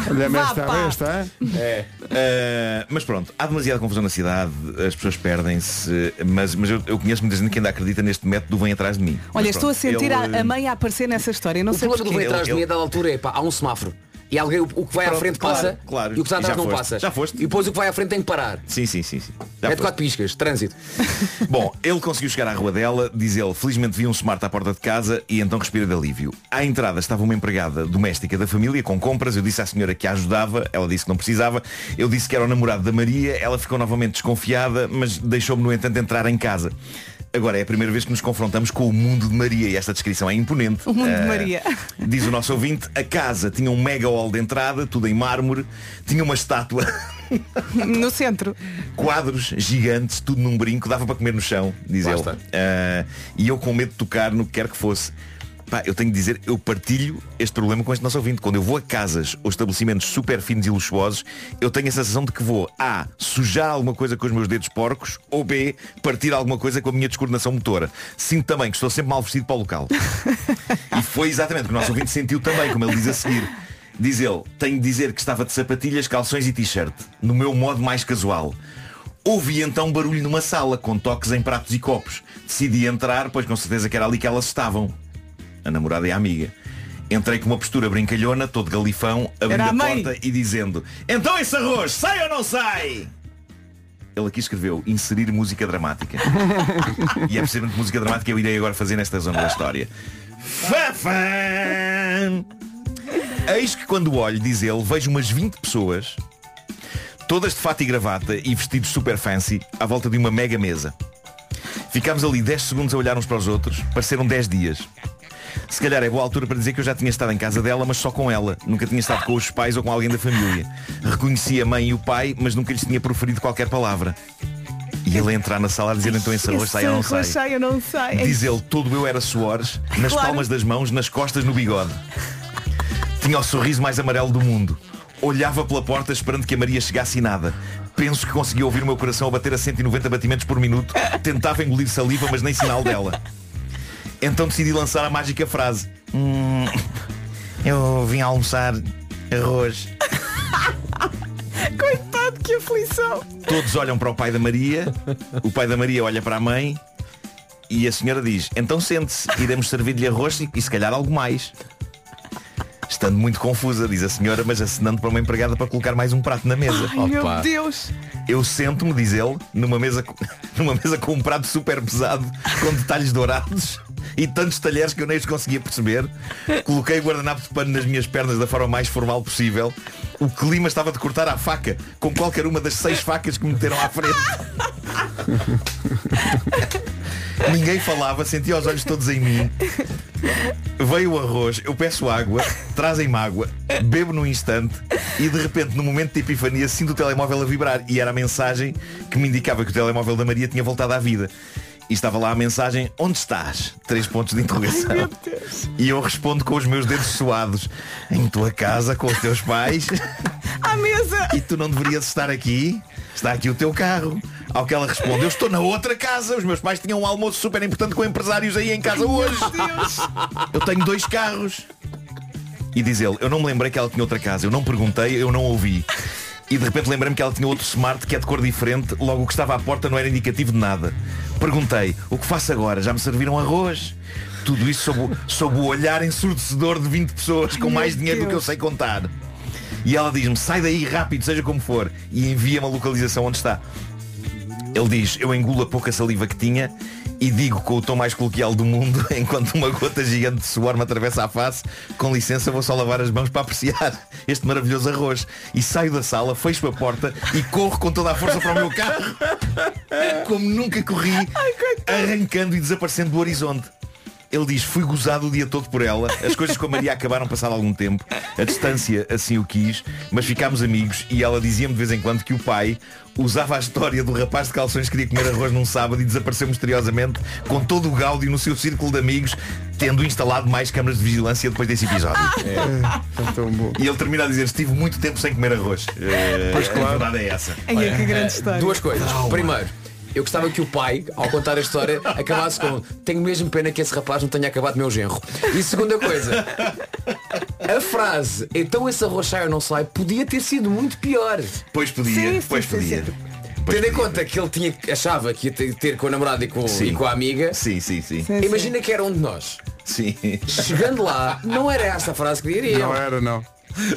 Olha-me Vá, esta, pá. esta. É. Uh, mas pronto, há demasiada confusão na cidade, as pessoas perdem-se, mas, mas eu, eu conheço muita gente que ainda acredita neste método do vem atrás de mim. Olha, Mas estou a sentir ele- a, a mãe a aparecer nessa história. Não O sei problema do vem atrás de Ele- mim a dada altura é pá, há um semáforo. E alguém, o, o que vai à Pronto, frente claro, passa claro. e o que está atrás não foste, passa. já foste. E depois o que vai à frente tem que parar. Sim, sim, sim, sim. Já é de quatro piscas, trânsito. Bom, ele conseguiu chegar à rua dela, diz ele, felizmente vi um smart à porta de casa e então respira de alívio. À entrada estava uma empregada doméstica da família com compras, eu disse à senhora que a ajudava, ela disse que não precisava, eu disse que era o namorado da Maria, ela ficou novamente desconfiada, mas deixou-me no entanto entrar em casa. Agora é a primeira vez que nos confrontamos com o mundo de Maria e esta descrição é imponente. O mundo de Ah, Maria. Diz o nosso ouvinte, a casa tinha um mega hall de entrada, tudo em mármore, tinha uma estátua No centro. quadros gigantes, tudo num brinco, dava para comer no chão, diz Lá ele. Ah, e eu com medo de tocar no que quer que fosse. Pá, eu tenho de dizer, eu partilho este problema com este nosso ouvinte. Quando eu vou a casas ou estabelecimentos super finos e luxuosos, eu tenho a sensação de que vou A. sujar alguma coisa com os meus dedos porcos ou B. partir alguma coisa com a minha descoordenação motora. Sinto também que estou sempre mal vestido para o local. e foi exatamente o que o nosso ouvinte sentiu também, como ele diz a seguir. Diz ele, tenho de dizer que estava de sapatilhas, calções e t-shirt, no meu modo mais casual. Ouvi então barulho numa sala, com toques em pratos e copos. Decidi entrar, pois com certeza que era ali que elas estavam. A namorada e a amiga. Entrei com uma postura brincalhona, todo galifão, abrindo a a, porta e dizendo Então esse arroz, sai ou não sai? Ele aqui escreveu inserir música dramática. e é precisamente música dramática que eu irei agora fazer nesta zona da história. Fafã! Eis que quando olho, diz ele, vejo umas 20 pessoas, todas de fato e gravata e vestidos super fancy, à volta de uma mega mesa. Ficámos ali 10 segundos a olhar uns para os outros, pareceram 10 dias. Se calhar é boa altura para dizer que eu já tinha estado em casa dela, mas só com ela. Nunca tinha estado com os pais ou com alguém da família. Reconheci a mãe e o pai, mas nunca lhes tinha proferido qualquer palavra. E ele a entrar na sala a dizer então esse arroz sai ou não Esse sai. ou não sai. Diz ele, todo eu era suores, nas Claro. palmas das mãos, nas costas, no bigode. Tinha o sorriso mais amarelo do mundo. Olhava pela porta esperando que a Maria chegasse e nada. Penso que conseguia ouvir o meu coração a bater a 190 batimentos por minuto. Tentava engolir saliva, mas nem sinal dela. Então decidi lançar a mágica frase. "Hum, eu vim almoçar arroz. Coitado, que aflição. Todos olham para o pai da Maria, o pai da Maria olha para a mãe e a senhora diz, então sente-se, iremos servir-lhe arroz e, e se calhar algo mais. Estando muito confusa, diz a senhora, mas acenando para uma empregada para colocar mais um prato na mesa. Ai, meu Deus. Eu sento-me, diz ele, numa mesa, numa mesa com um prato super pesado, com detalhes dourados e tantos talheres que eu nem os conseguia perceber. Coloquei o guardanapo de pano nas minhas pernas da forma mais formal possível. O clima estava de cortar à faca, com qualquer uma das seis facas que me meteram à frente. Ninguém falava, sentia os olhos todos em mim. Veio o arroz, eu peço água, trazem-me água, bebo num instante e de repente, no momento de epifania, sinto o telemóvel a vibrar e era a mensagem que me indicava que o telemóvel da Maria tinha voltado à vida. E estava lá a mensagem, onde estás? Três pontos de interrogação. E eu respondo com os meus dedos suados, em tua casa, com os teus pais. À mesa. E tu não deverias estar aqui? Está aqui o teu carro. Ao que ela responde, eu estou na outra casa. Os meus pais tinham um almoço super importante com empresários aí em casa hoje. Eu tenho dois carros. E diz ele, eu não me lembrei que ela tinha outra casa. Eu não perguntei, eu não ouvi. E de repente lembrei-me que ela tinha outro smart que é de cor diferente. Logo o que estava à porta não era indicativo de nada. Perguntei, o que faço agora? Já me serviram arroz? Tudo isso sob o, sob o olhar ensurdecedor de 20 pessoas com Meu mais dinheiro do que eu Deus. sei contar. E ela diz-me, sai daí rápido, seja como for. E envia-me a localização onde está. Ele diz, eu engulo a pouca saliva que tinha E digo com o tom mais coloquial do mundo, enquanto uma gota gigante de suor me atravessa a face, com licença vou só lavar as mãos para apreciar este maravilhoso arroz. E saio da sala, fecho a porta e corro com toda a força para o meu carro. Como nunca corri, arrancando e desaparecendo do horizonte. Ele diz, fui gozado o dia todo por ela. As coisas com a Maria acabaram passado algum tempo. A distância assim o quis, mas ficámos amigos e ela dizia-me de vez em quando que o pai usava a história do rapaz de calções que queria comer arroz num sábado e desapareceu misteriosamente com todo o gáudio no seu círculo de amigos, tendo instalado mais câmaras de vigilância depois desse episódio. É. E ele termina a dizer, estive muito tempo sem comer arroz. Eh, Pois claro. A verdade é essa. É que grande Eh, história. Duas coisas. Primeiro, eu gostava que o pai, ao contar a história, acabasse com tenho mesmo pena que esse rapaz não tenha acabado meu genro. E segunda coisa, a frase então esse arroz sai ou não sai podia ter sido muito pior. Pois podia, Sim, sim, pois sim, podia. sim. Pois Tendo em conta que ele tinha, achava que ia ter, ter com a namorada e com, e com a amiga, Sim, sim, sim. Sim, imagina que era um de nós. Sim. Chegando lá, não era essa a frase que diriam. Não era, não.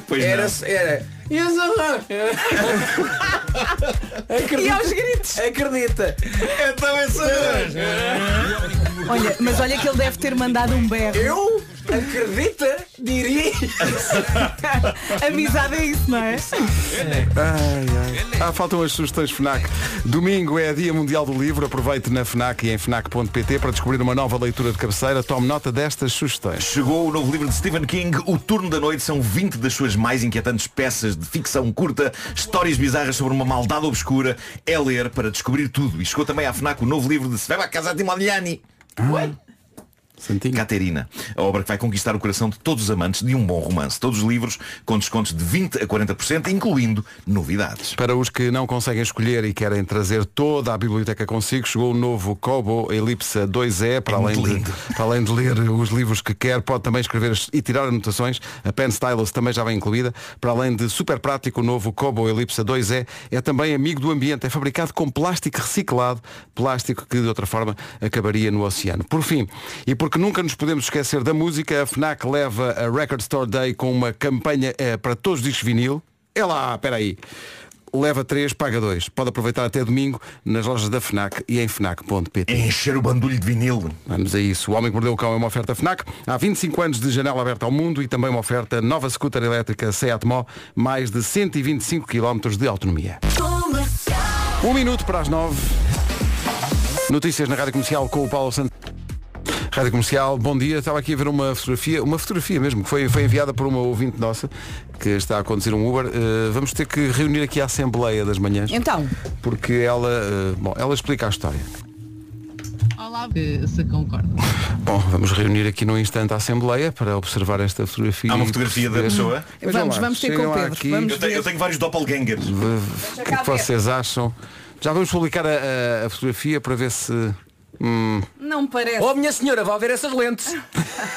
Pois Era, não. era. E esse arroz? Acredita, E aos gritos. Acredita. Então esse arroz. Olha, mas olha que ele deve ter mandado um berro. Eu? Acredita? Diria. Amizade é isso, não é? Ai, ai. Ah, faltam as sugestões FNAC. Domingo é Dia Mundial do Livro. Aproveite na FNAC e em FNAC.pt para descobrir uma nova leitura de cabeceira. Tome nota destas sugestões. Chegou o novo livro de Stephen King, O Turno da Noite. São 20 das suas mais inquietantes peças de ficção curta, histórias bizarras sobre uma maldade obscura. É ler para descobrir tudo. E chegou também à FNAC o novo livro de Sveva Casati Santinho. Caterina, a obra que vai conquistar o coração de todos os amantes de um bom romance. Todos os livros com descontos de 20 a 40%, incluindo novidades. Para os que não conseguem escolher e querem trazer toda a biblioteca consigo, chegou o novo Kobo Elipsa 2E, para, É além de, para além de ler os livros que quer, pode também escrever e tirar anotações. A Pen Stylus também já vem incluída. Para além de super prático, o novo Kobo Elipsa 2E é também amigo do ambiente. É fabricado com plástico reciclado, plástico que de outra forma acabaria no oceano. Por fim, e porque nunca nos podemos esquecer da música, a FNAC leva a Record Store Day com uma campanha eh, para todos os discos vinil. É lá, espera aí. Leva 3, paga 2. Pode aproveitar até domingo nas lojas da FNAC e em FNAC.pt. Encher o bandulho de vinil. Vamos a isso. O Homem que Mordeu o Cão é uma oferta FNAC. Há 25 anos de janela aberta ao mundo e também uma oferta nova scooter elétrica Seat Mó, mais de 125 km de autonomia. Um minuto para as 9. Notícias na Rádio Comercial com o Paulo Santos. Rádio Comercial, bom dia. Estava aqui a ver uma fotografia, uma fotografia mesmo, que foi, foi enviada por uma ouvinte nossa, que está a conduzir um Uber. Eh, vamos ter que reunir aqui a Assembleia das Manhãs, Então, porque ela, eh, bom, ela explica a história. Olá, se concorda. Bom, vamos reunir aqui num instante a Assembleia para observar esta fotografia. Há uma fotografia da pessoa? Vejam Vamos- lá, vamos ter com o Pedro, aqui. vamos Eu tenho, eu tenho vários doppelgangers. O que é que vocês acham? Já vamos publicar a, a- a fotografia para ver se. Hum, não me parece. Oh minha senhora, vai ver essas lentes.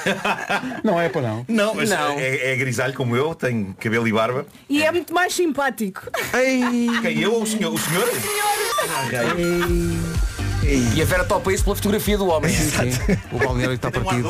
Não é para não. Não, mas Não. É, é grisalho como eu, tenho cabelo e barba. E é muito mais simpático. Quem eu ou o senhor? O senhor? E a Vera topa isso pela fotografia do homem. Sim, sim. O balneário está Tem ar partido.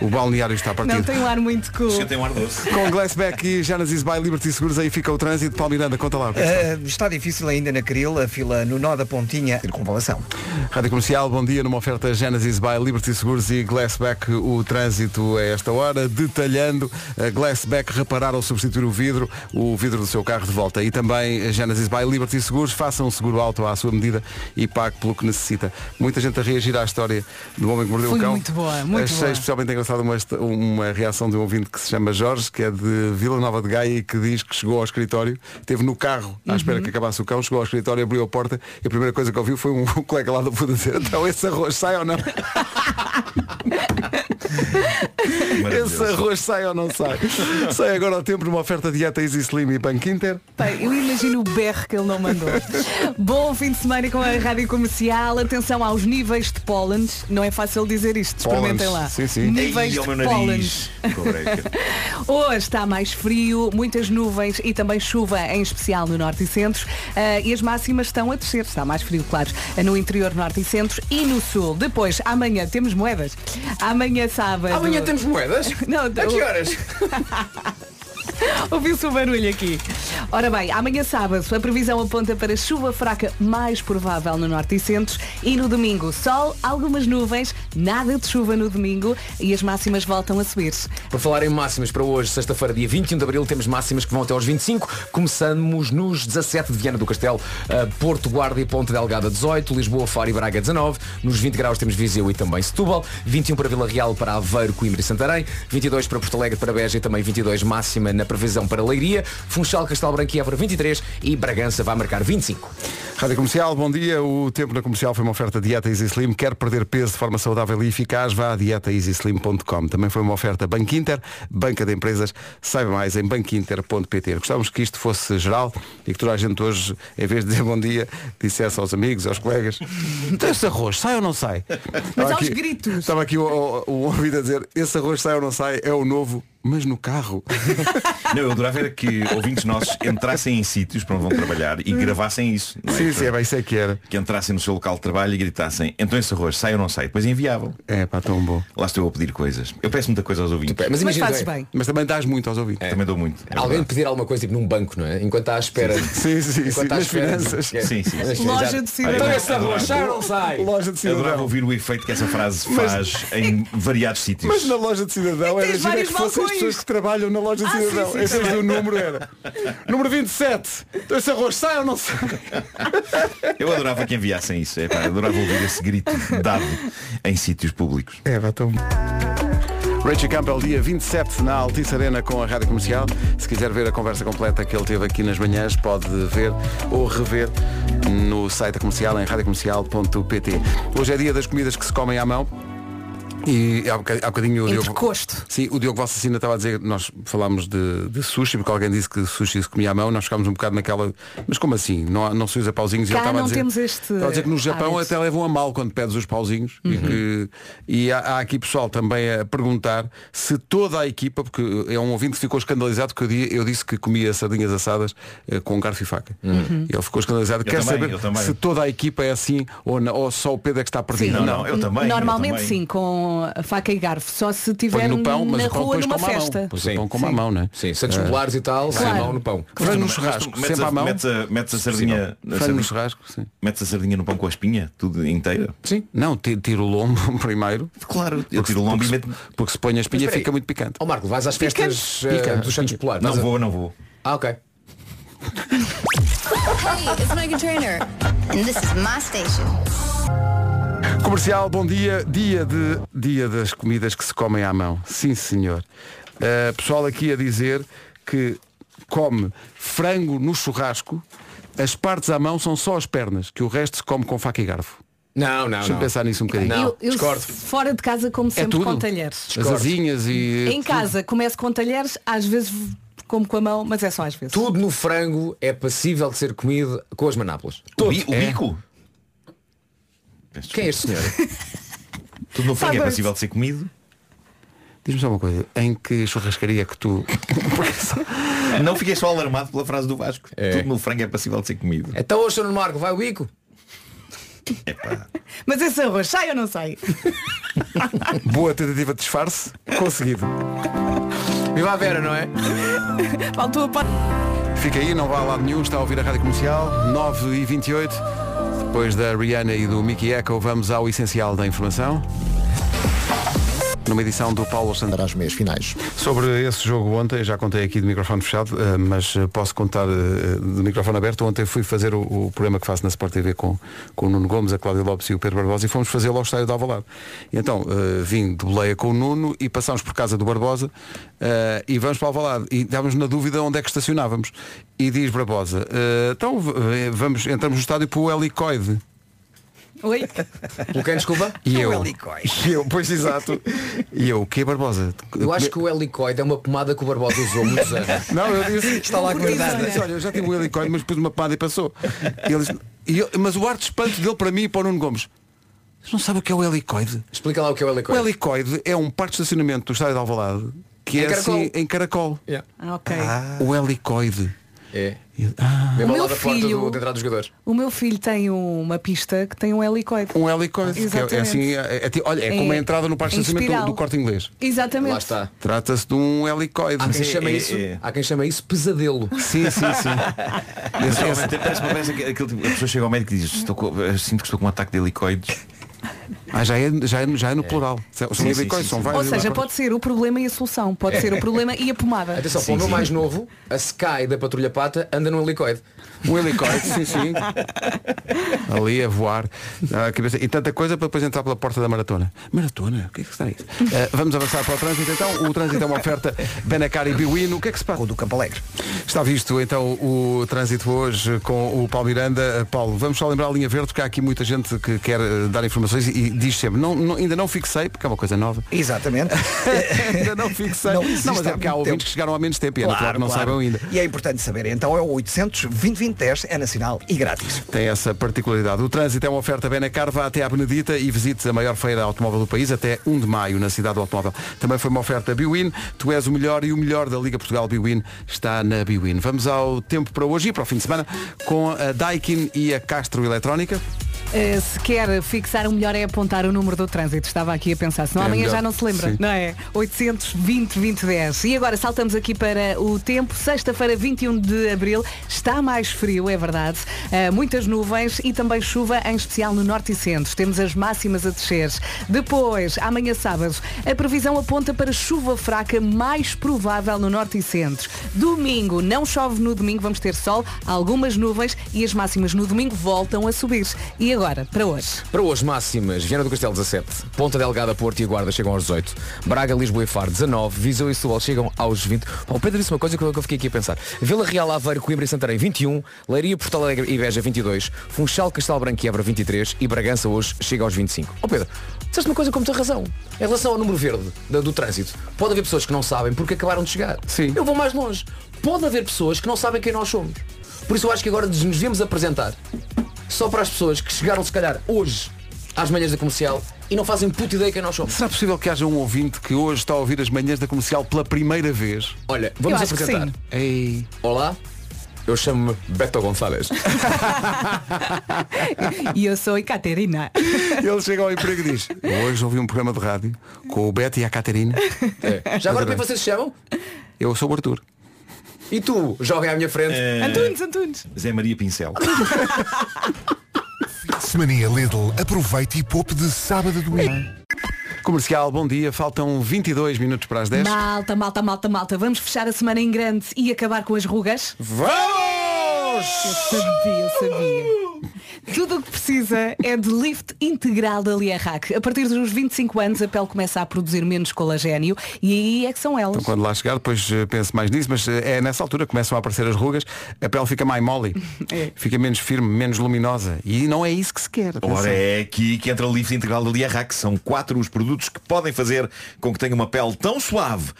O balneário está Não partido. tem um ar muito cool. Tem um ar doce. Com Glassback e Genesis by Liberty Seguros, aí fica o trânsito. Paulo Miranda, conta lá. o que é que se Eh, está difícil ainda na Cril, a fila no nó da pontinha, circunvalação. Rádio Comercial, bom dia numa oferta Genesis by Liberty Seguros e Glassback, o trânsito a esta hora, detalhando a Glassback reparar ou substituir o vidro, o vidro do seu carro de volta. E também a Genesis by Liberty Seguros, faça um seguro alto à sua medida e pague pelo que necessita. Muita gente a reagir à história do homem que mordeu Foi o cão. muito boa, muito Achei boa. especialmente engraçada uma, uma reação de um ouvinte que se chama Jorge, que é de Vila Nova de Gaia e que diz que chegou ao escritório, esteve no carro à espera Uhum. que acabasse o cão, chegou ao escritório, abriu a porta e a primeira coisa que ouviu foi um colega lá do fundo dizer, então esse arroz sai ou não? esse arroz sai ou não sai? sai agora ao tempo numa oferta dieta Easy Slim e Banco Inter. Bem, eu imagino o berro que ele não mandou. Bom fim de semana com a Rádio Comercial. Atenção aos níveis de pólen. Não é fácil dizer isto. Experimentem Pólenes, lá. sim, sim. Níveis Ei, ao de meu pólen. nariz. Cobreca. Hoje está mais frio, muitas nuvens e também chuva, em especial no norte e centro. Ah, e as máximas estão a descer. Está mais frio, claro, no interior norte e centro e no sul. Depois, amanhã temos moedas. Amanhã sábado. Amanhã temos moedas? Não, A que horas? Ouviu-se o barulho aqui. Ora bem, amanhã sábado a previsão aponta para chuva fraca mais provável no norte e centro e no domingo sol, algumas nuvens, nada de chuva no domingo e as máximas voltam a subir. Por falar em máximas para hoje, sexta-feira, dia 21 de Abril, temos máximas que vão até aos 25. Começamos nos 17 de Viana do Castelo, eh, Porto, Guarda e Ponte Delgada 18, Lisboa, Faro e Braga 19. Nos 20 graus temos Viseu e também Setúbal, 21 para Vila Real, para Aveiro, Coimbra e Santarém, 22 para Porto Alegre, para Beja e também 22 máxima na previsão para Leiria, Funchal, Castelo Branco e Évora 23 e Bragança vai marcar 25. Rádio Comercial, bom dia. O tempo na comercial foi uma oferta Dieta Easy Slim. Quer perder peso de forma saudável e eficaz? Vá a dietaeasyslim.com. Também foi uma oferta Banco Inter, Banca de Empresas. Saiba mais em banquinter.pt. Gostávamos que isto fosse geral e que toda a gente hoje, em vez de dizer bom dia, dissesse aos amigos, aos colegas, "Então esse arroz sai ou não sai? Estava aos aqui- gritos. Estava aqui o, o, o ouvido a dizer, esse arroz sai ou não sai? É o novo, mas no carro. Não, eu adorava era que ouvintes nossos entrassem em sítios para onde vão trabalhar e gravassem isso. não é? Sim, sim, é bem, isso é que era. Que entrassem no seu local de trabalho e gritassem, então esse arroz sai ou não sai? Depois enviavam. É pá, tão bom. Lá estou eu a pedir coisas. Eu peço muita coisa aos ouvintes. Mas Mas imagina, fazes é? bem. Mas também dás muito aos ouvintes. Também dou muito. é Alguém verdade. pedir alguma coisa tipo num banco, não é? Enquanto está à espera. Sim, sim, sim, Enquanto está à nas espera. finanças. É. Sim, sim, sim. Loja de cidadão. Então esse arroz sai ou não sai? Loja de Adorava cidadão. ouvir o efeito que essa frase Mas- faz em variados sítios. Mas na loja de cidadão É que era vários que fossem as pessoas que trabalham na loja de Ah, cidadão. sim, Em vez sim. do número era. Número 27. Então esse arroz sai ou não sai? Eu adorava que enviassem isso. É, pá, adorava ouvir esse grito dado em sítios públicos. É, vai tão. Richie Campbell, dia 27 na Altice Arena com a Rádio Comercial. Se quiser ver a conversa completa que ele teve aqui nas manhãs, pode ver ou rever no site da comercial em radiocomercial.pt. Hoje é dia das comidas que se comem à mão. E há bocadinho, há bocadinho o Diogo. Sim, o Diogo Valsacina estava a dizer, nós falámos de, de sushi, porque alguém disse que sushi se comia à mão, nós ficámos um bocado naquela. Mas como assim? Não, não se usa pauzinhos e Cá ele estava a não dizer. temos este estava a dizer que no Japão hábito. até levam a mal quando pedes os pauzinhos e, que, e há, há aqui pessoal também a perguntar se toda a equipa, porque é um ouvinte que ficou escandalizado que eu, eu disse que comia sardinhas assadas eh, com garfo e faca. Uhum. E ele ficou escandalizado. Eu Quer também, saber eu se toda a equipa é assim ou, não, ou só o Pedro é que está perdido. Não, não, eu também. Normalmente eu também. sim, com a faca e garfo. Só se Põe tiver no pão, mas na o pão rua depois numa com a mão. festa. Sim, o pão com a mão, né? Sim, Santos populares e tal, Claro. vai mão no pão. Frango no churrasco, sempre a, à mão. Metes a, sardinha, Frango no churrasco, sim. metes a sardinha no pão com a espinha, tudo inteira. Sim. Não, ti- tiro o lombo primeiro. Claro, eu tiro o lombo e porque, porque se põe a espinha fica muito picante. Ó Marco, vais às festas eh, dos Santos Populares. Não vou, não vou. Ah, ok. Hey, it's Megan Trainer. And this is my station. Comercial, bom dia. Dia, de, dia das comidas que se comem à mão. Sim, senhor. Uh, pessoal aqui a dizer que come frango no churrasco, as partes à mão são só as pernas, que o resto se come com faca e garfo. Não, não, Deixa-me pensar nisso um bocadinho. Não, eu, eu discordo. fora de casa como sempre tudo? com talheres. As asinhas e. Em casa começo com talheres, às vezes como com a mão, mas é só às vezes. Tudo no frango é passível de ser comido com as manápolas. O, bi- o É. bico? Peço Quem é este senhor? Tudo no frango é passível de ser comido? Diz-me só uma coisa, em que churrascaria que tu. Não fiquei só alarmado pela frase do Vasco. É. Tudo no frango é passível de ser comido. Então hoje, Sr. Marco, vai o bico? Epá. Mas esse arroz sai ou não sai? Boa tentativa de disfarce, conseguido. Viva a Vera, não é? Faltou a parte. Fica aí, não vá a lado nenhum, está a ouvir a Rádio Comercial, 9 e 28 Depois da Rihanna e do Mickey Echo, vamos ao essencial da informação. Numa edição do Paulo Santos. Às meias finais. Sobre esse jogo ontem, já contei aqui de microfone fechado, eh, mas eh, posso contar eh, de microfone aberto. Ontem fui fazer o, o programa que faço na Sport TV com, com o Nuno Gomes, a Cláudia Lopes e o Pedro Barbosa e fomos fazê-lo ao estádio de Alvalade. Então eh, vim de boleia com o Nuno e passámos por casa do Barbosa eh, e vamos para Alvalade. E estávamos na dúvida onde é que estacionávamos. E diz Barbosa, eh, então vamos, entramos no estádio para o helicoide. Oi? Pelo quem, desculpa? E eu, helicoide. e eu, pois exato. E eu, o que Barbosa? Eu acho que o helicoide é uma pomada que o Barbosa usou muitos anos. Não, eu disse, Está lá guardada. Eu disse, olha, eu já tive um helicóide, mas pus uma pomada e passou. E ele disse- e eu- mas o ar de espanto dele para mim e para o Nuno Gomes. Não sabe o que é o helicoide? Explica lá o que é o O helicoide. helicoide é um parque de estacionamento do estádio de Alvalade que Em é caracol. assim em caracol. Yeah. Ah, ok. O helicoide. É. Ah. Mesmo O ao meu lado da porta filho- do, de entrada dos jogadores. O meu filho tem uma pista que tem um helicoide. Um helicoide, que é, é Exatamente. assim, é, é olha, é como a Em- entrada no parque de estacionamento do, do corte inglês. Exatamente. Lá está. Trata-se de um helicoide. Há quem, chama é- isso, é. há quem chama isso pesadelo. Sim, sim, sim. Mas, Esse- realmente, parece, parece aquele tipo, a pessoa chega ao médico e diz estou sinto que estou com um ataque de helicoides. Ah, já é, já é, já é no plural. São Sim, sim, são vários Ou seja, pode ser o problema e a solução. Pode ser o problema e a pomada. Atenção, para o meu mais novo, a Sky da Patrulha Pata anda num helicoide. Um helicoide, sim, sim. Ali a voar. cabeça. E tanta coisa para depois entrar pela porta da maratona. Maratona? O que é que está isso? Eh, vamos avançar para o trânsito então. O trânsito é uma oferta Benacar e Biwin. O que é que se passa? O do Campo Alegre. Está visto então o trânsito hoje com o Paulo Miranda. Eh, Paulo, vamos só lembrar a linha verde porque há aqui muita gente que quer eh, dar informações e, e diz sempre, não, não- ainda não fixei, porque é uma coisa nova. Exatamente. ainda não fixei. Não Não, mas é porque há ouvintes tempo. que chegaram há menos tempo e é natural que não saibam ainda. E é importante saber. Então é o 800 2010 é nacional e grátis. Tem essa particularidade. O trânsito é uma oferta Benacar, vá até à Benedita e visite a maior feira automóvel do país até 1 de maio na cidade do automóvel. Também foi uma oferta Biwin. Tu és o melhor e o melhor da Liga Portugal Biwin está na Biwin. Vamos ao tempo para hoje e para o fim de semana com a Daikin e a Castro Eletrónica. Uh, se quer fixar o melhor é apontar o número do trânsito. Estava aqui a pensar, senão É amanhã melhor. já não se lembra, Sim. não é? 820 2010. E agora saltamos aqui para o tempo. Sexta-feira, 21 de abril, está mais frio, é verdade. Uh, muitas nuvens e também chuva, em especial no norte e centro. Temos as máximas a descer. Depois, amanhã sábado, a previsão aponta para chuva fraca mais provável no norte e centro. Domingo, não chove no domingo, vamos ter sol, algumas nuvens e as máximas no domingo voltam a subir. E agora, para hoje? Para hoje, máximas, Viana do Castelo 17, Ponta Delgada, Porto e Guarda chegam aos 18, Braga, Lisboa e Faro 19, Viseu e Setúbal chegam aos 20. Oh, o Pedro disse uma coisa que eu, que eu fiquei aqui a pensar. Vila Real, Aveiro, Coimbra e Santarém 21, Leiria, Porto Alegre e Beja 22, Funchal, Castelo Branco e Évora 23 e Bragança hoje chega aos 25. Ó Pedro, disseste uma coisa com muita razão. Em relação ao número verde da- do trânsito, pode haver pessoas que não sabem porque acabaram de chegar. Sim. Eu vou mais longe. Pode haver pessoas que não sabem quem nós somos. Por isso eu acho que agora nos devemos apresentar só para as pessoas que chegaram se calhar hoje às manhãs da comercial e não fazem puta ideia quem nós somos. Será possível que haja um ouvinte que hoje está a ouvir as manhãs da comercial pela primeira vez? Olha, vamos apresentar. sim. Ei. Olá, eu chamo-me Beto Gonçalves. E eu sou a Caterina. Ele chega ao emprego e diz, hoje ouvi um programa de rádio com o Beto e a Catarina. É. Já agora como é que vocês se chamam? Eu sou o Arthur. E tu, joga à minha frente. Antunes, Antunes. Zé Maria Pincel. Semania Lidl, aproveite e poupe de sábado a domingo. Comercial, bom dia. Faltam 22 minutos para as 10. Malta, malta, malta, malta. Vamos fechar a semana em grande e acabar com as rugas? Vamos! Eu sabia, eu sabia. Tudo o que precisa é de lift integral da Liarrac. A partir dos 25 anos a pele começa a produzir menos colagênio e aí é que são elas. Então, quando lá chegar, depois eh, penso mais nisso, mas eh, é nessa altura que começam a aparecer as rugas, a pele fica mais mole, É. fica menos firme, menos luminosa. E não é isso que se quer. atenção. Ora, é aqui que entra o Lift Integral da Liarrac. São quatro os produtos que podem fazer com que tenha uma pele tão suave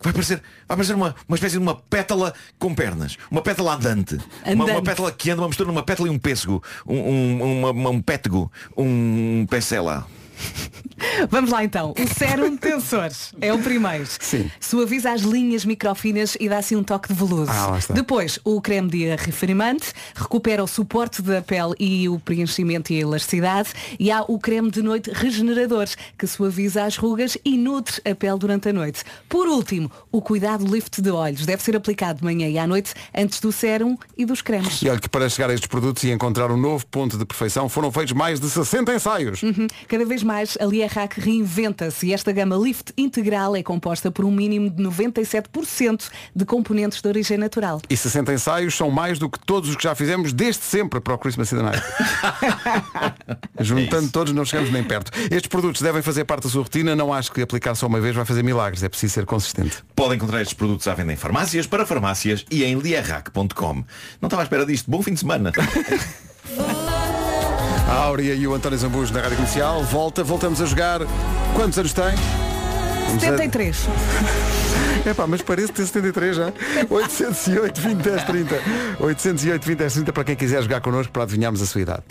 vai parecer, vai parecer uma, uma espécie de uma pétala com pernas. Uma pétala andante. Uma, uma Andante. pétala que anda, uma mistura numa pétala e um pêssego. Um, um, uma- uma- um pétego. Um pecela. Vamos lá então. O Serum Tensor é o primeiro. Sim. Suaviza as linhas microfinas e dá assim um toque de veloso. Ah. Depois, o creme de arreferimante recupera o suporte da pele e o preenchimento e a elasticidade. E há o creme de noite regenerador, que suaviza as rugas e nutre a pele durante a noite. Por último, o cuidado lift de olhos deve ser aplicado de manhã e à noite antes do sérum e dos cremes. E olha que para chegar a estes produtos e encontrar um novo ponto de perfeição foram feitos mais de 60 ensaios. Uhum. Cada vez mais a Liarrac reinventa-se e esta gama Lift integral é composta por um mínimo de 97% de componentes de origem natural. E 60 ensaios são mais do que todos os que já fizemos desde sempre para o Christmas in the Night. Juntando todos não chegamos nem perto. Estes produtos devem fazer parte da sua rotina, não acho que aplicar só uma vez vai fazer milagres, é preciso ser consistente. Podem encontrar estes produtos à venda em farmácias, para farmácias e em liarrac.com. Não estava à espera disto. Bom fim de semana. A Áurea e o António Zambujo na Rádio Comercial. Volta, voltamos a jogar. Quantos anos tem? Vamos a- 73. Epá, mas parece ter 73 já. 808 20 10 30. 808 20 10 30 para quem quiser jogar connosco para adivinharmos a sua idade.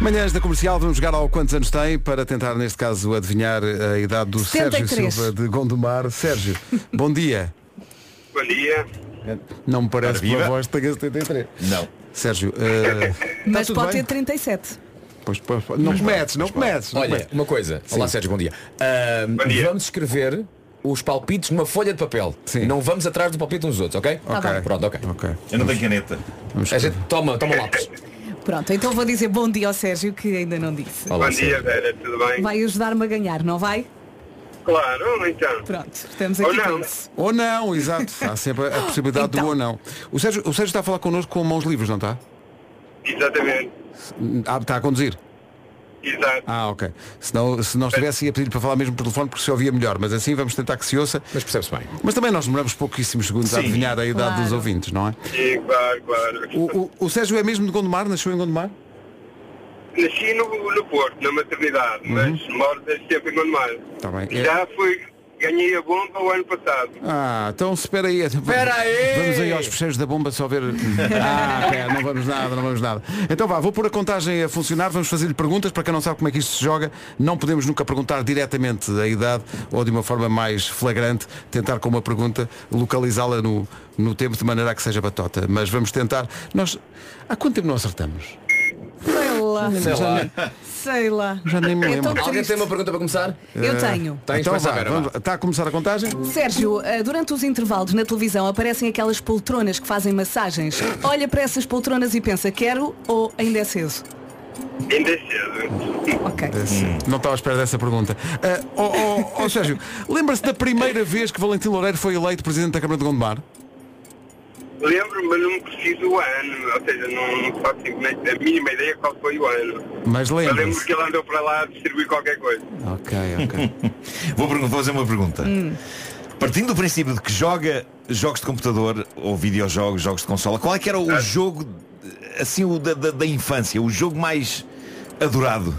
Manhãs da Comercial, vamos jogar ao quantos anos tem para tentar, neste caso, adivinhar a idade do Sérgio 73. Silva de Gondomar. Sérgio, bom dia. Bom dia. Não me parece Ora, pela viva. voz que tenha 73. Não. Sérgio, eh, Mas tudo pode bem? ter 37. pois, pois, não cometes, não cometes. Olha, cometes. uma coisa. Olá Sérgio, bom dia. Ah, Vamos escrever os palpites numa folha de papel. Não vamos atrás do palpite uns dos outros, ok? Tá bem. Pronto, ok. Eu não tenho caneta. A gente toma, toma lápis. Pronto, então vou dizer bom dia ao Sérgio, que ainda não disse. Olá, Bom dia, Vera, tudo bem? Vai ajudar-me a ganhar, não vai? Claro, então. Pronto, estamos Ou aqui não. com isso. Ou não, exato. Há sempre a possibilidade do ou não. O Sérgio, o Sérgio está a falar connosco com mãos livres, não está? Exatamente. Ah, está a conduzir? Exato. Ah, ok. Se não, se não estivesse ia pedir para falar mesmo por telefone porque se ouvia melhor, mas assim vamos tentar que se ouça. Mas percebe-se bem. Mas também nós demoramos pouquíssimos segundos a Sim. adivinhar a idade Claro. dos ouvintes, não é? Sim, claro, claro. O, o- o Sérgio é mesmo de Gondomar? Nasceu em Gondomar? Nasci no, no Porto, na maternidade, mas moro desde sempre em Gondomar. Está Uhum. bem. É- Já fui, ganhei a bomba o ano passado. Ah, então espera aí. Espera aí! Vamos aí aos fecheiros da bomba só ver. Ah, pera, não vamos nada, não vamos nada. Então vá, vou pôr a contagem a funcionar, vamos fazer-lhe perguntas, para quem não sabe como é que isto se joga, não podemos nunca perguntar diretamente a idade ou de uma forma mais flagrante, tentar com uma pergunta localizá-la no, no tempo de maneira a que seja batota. Mas vamos tentar. Nós. Há quanto tempo não acertamos? Sei lá. Sei lá. Sei lá. Já nem me É lembro. tão Alguém tem uma pergunta para começar? Eu Eh, tenho. Tens, então vá, vamos-. Está a começar a contagem? Sérgio, eh, durante os intervalos na televisão aparecem aquelas poltronas que fazem massagens. Olha para essas poltronas e pensa, quero ou ainda é cedo? Ainda é cedo. Ok. Não estava à espera dessa pergunta. Ah, ó ó, ó, Sérgio, lembra-se da primeira vez que Valentim Loureiro foi eleito Presidente da Câmara de Gondomar? Lembro, mas não me preciso o ano, ou seja, não, não faço simplesmente a mínima ideia qual foi o ano. Mas Mas lembro lembra-se. que ele andou para lá a distribuir qualquer coisa. Ok, ok. Vou, fazer uma pergunta. Hum. Partindo do princípio de que joga jogos de computador ou videojogos, jogos de consola, qual é que era o jogo, assim, o da, da, da infância, o jogo mais adorado?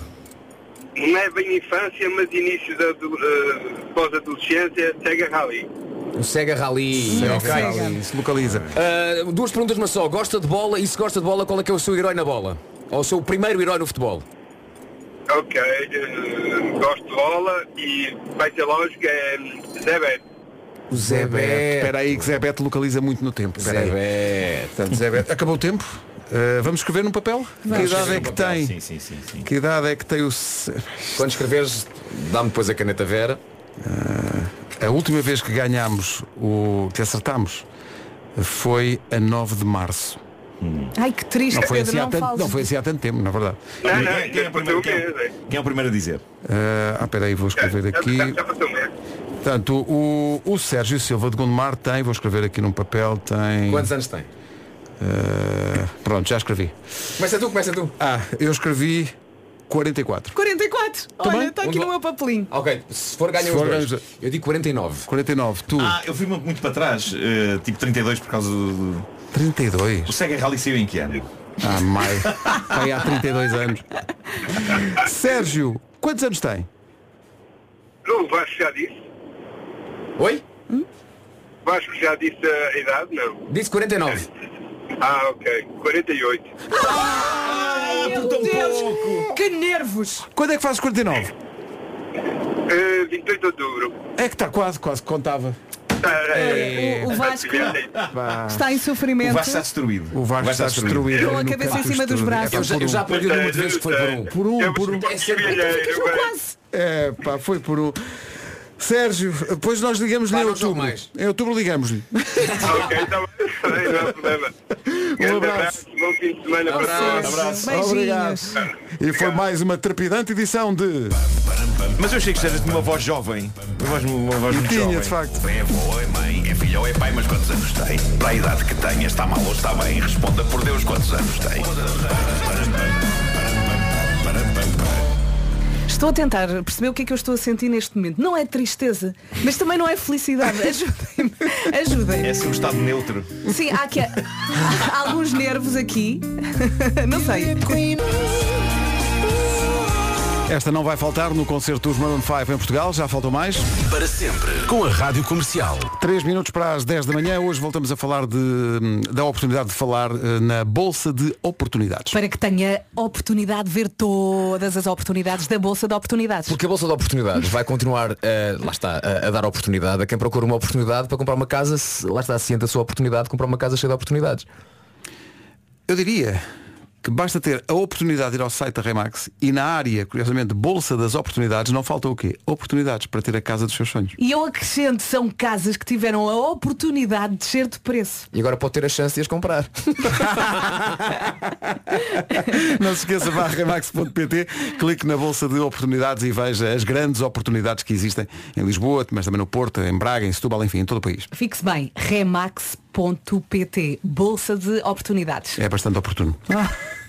Não é bem infância, mas início da uh, pós-adolescência, Sega Rally. O Sega Rally. Sega ok. Rally, se localiza. Ah, duas perguntas, mas só. Gosta de bola e se gosta de bola, qual é que é o seu herói na bola? Ou o seu primeiro herói no futebol? Ok, uh, gosto de bola e vai ser lógico, é Zé Beto. O Zé Beto. Espera aí que Zé Beto localiza muito no tempo. Zé. Portanto, Zé Beto. Acabou o tempo? Uh, vamos escrever num papel? Vamos que idade é que papel, tem? sim, sim, sim, sim. Que idade é que tem o... Quando escreveres, dá-me depois a caneta Vera. Uh, a última vez que ganhámos, o que acertámos, foi a 9 de março. Ai, que triste, Não foi, assim há não tanto, não foi assim há tanto tempo, na verdade. Não, não, Quem é- quem é o primeiro- quem é- Quem é o primeiro a dizer? Uh, ah, espera aí, vou escrever aqui. Portanto, o, o Sérgio Silva de Gondomar tem, vou escrever aqui num papel, tem. Quantos anos tem? Uh, pronto, já escrevi. Começa tu, começa tu. Ah, eu escrevi 44. 44. Também? Olha, está aqui no meu papelinho. Ok, se for ganha Se os for, dois. ganhas- Eu digo 49. 49, tu. Ah, eu fui muito, muito para trás, eh, tipo 32 por causa do... 32. O Sega Rally saiu em que ano? Ah, mais. Tem há 32 anos. Sérgio, quantos anos tem? Não, o Vasco já disse. Oi? Vasco já disse a idade? Não. Disse 49. Ah, ok. 48. Meu Deus, que nervos. Quando é que fazes 49? Eh, 28 de outubro. É que está quase, quase que contava. É, o Vasco está em sofrimento. O Vasco está destruído. O Vasco está destruído. Com a cabeça em cima dos braços. É Eu já, eu já um. perdi o número de vezes que foi por um. Por um, por um. É sempre Quase. É, pá, foi por um. Sérgio, depois nós ligamos-lhe em outubro. mais. Em outubro ligamos-lhe. ok, está bem. Não há problema. Grande abraço. Bom fim de semana para todos. Abraço. Obrigado. E foi mais uma trepidante edição de. Mas eu achei que eras de uma voz jovem. Uma voz, uma voz muito Tinha, jovem. de facto. É avó, é mãe, é filha ou é pai, mas quantos anos tem? Para a idade que tem, está mal ou está bem? Responda por Deus quantos anos tem. Estou a tentar perceber o que é que eu estou a sentir neste momento. Não é tristeza, mas também não é felicidade. Ajudem-me. Ajudem. É assim um estado neutro. Sim, há, aqui, há alguns nervos aqui. Não sei. Esta não vai faltar no concerto dos Maroon 5 em Portugal, já faltou mais. Para sempre. Com a Rádio Comercial. 3 minutos para as 10 da manhã, hoje voltamos a falar de, da oportunidade de falar eh, na Bolsa de Oportunidades. Para que tenha oportunidade de ver todas as oportunidades da Bolsa de Oportunidades. Porque a Bolsa de Oportunidades vai continuar, eh, lá está, a, a dar oportunidade a quem procura uma oportunidade para comprar uma casa, se, lá está, ciente a sua oportunidade de comprar uma casa cheia de oportunidades. Eu diria que basta ter a oportunidade de ir ao site da Remax e na área, curiosamente, Bolsa das Oportunidades, não falta o quê? Oportunidades para ter a casa dos seus sonhos. E eu acrescento, são casas que tiveram a oportunidade de descer de preço. E agora pode ter a chance de as comprar. Não se esqueça, vá a remax.pt, clique na Bolsa de Oportunidades e veja as grandes oportunidades que existem em Lisboa, mas também no Porto, em Braga, em Setúbal, enfim, em todo o país. Fixe bem, remax.pt, Bolsa de Oportunidades. É bastante oportuno.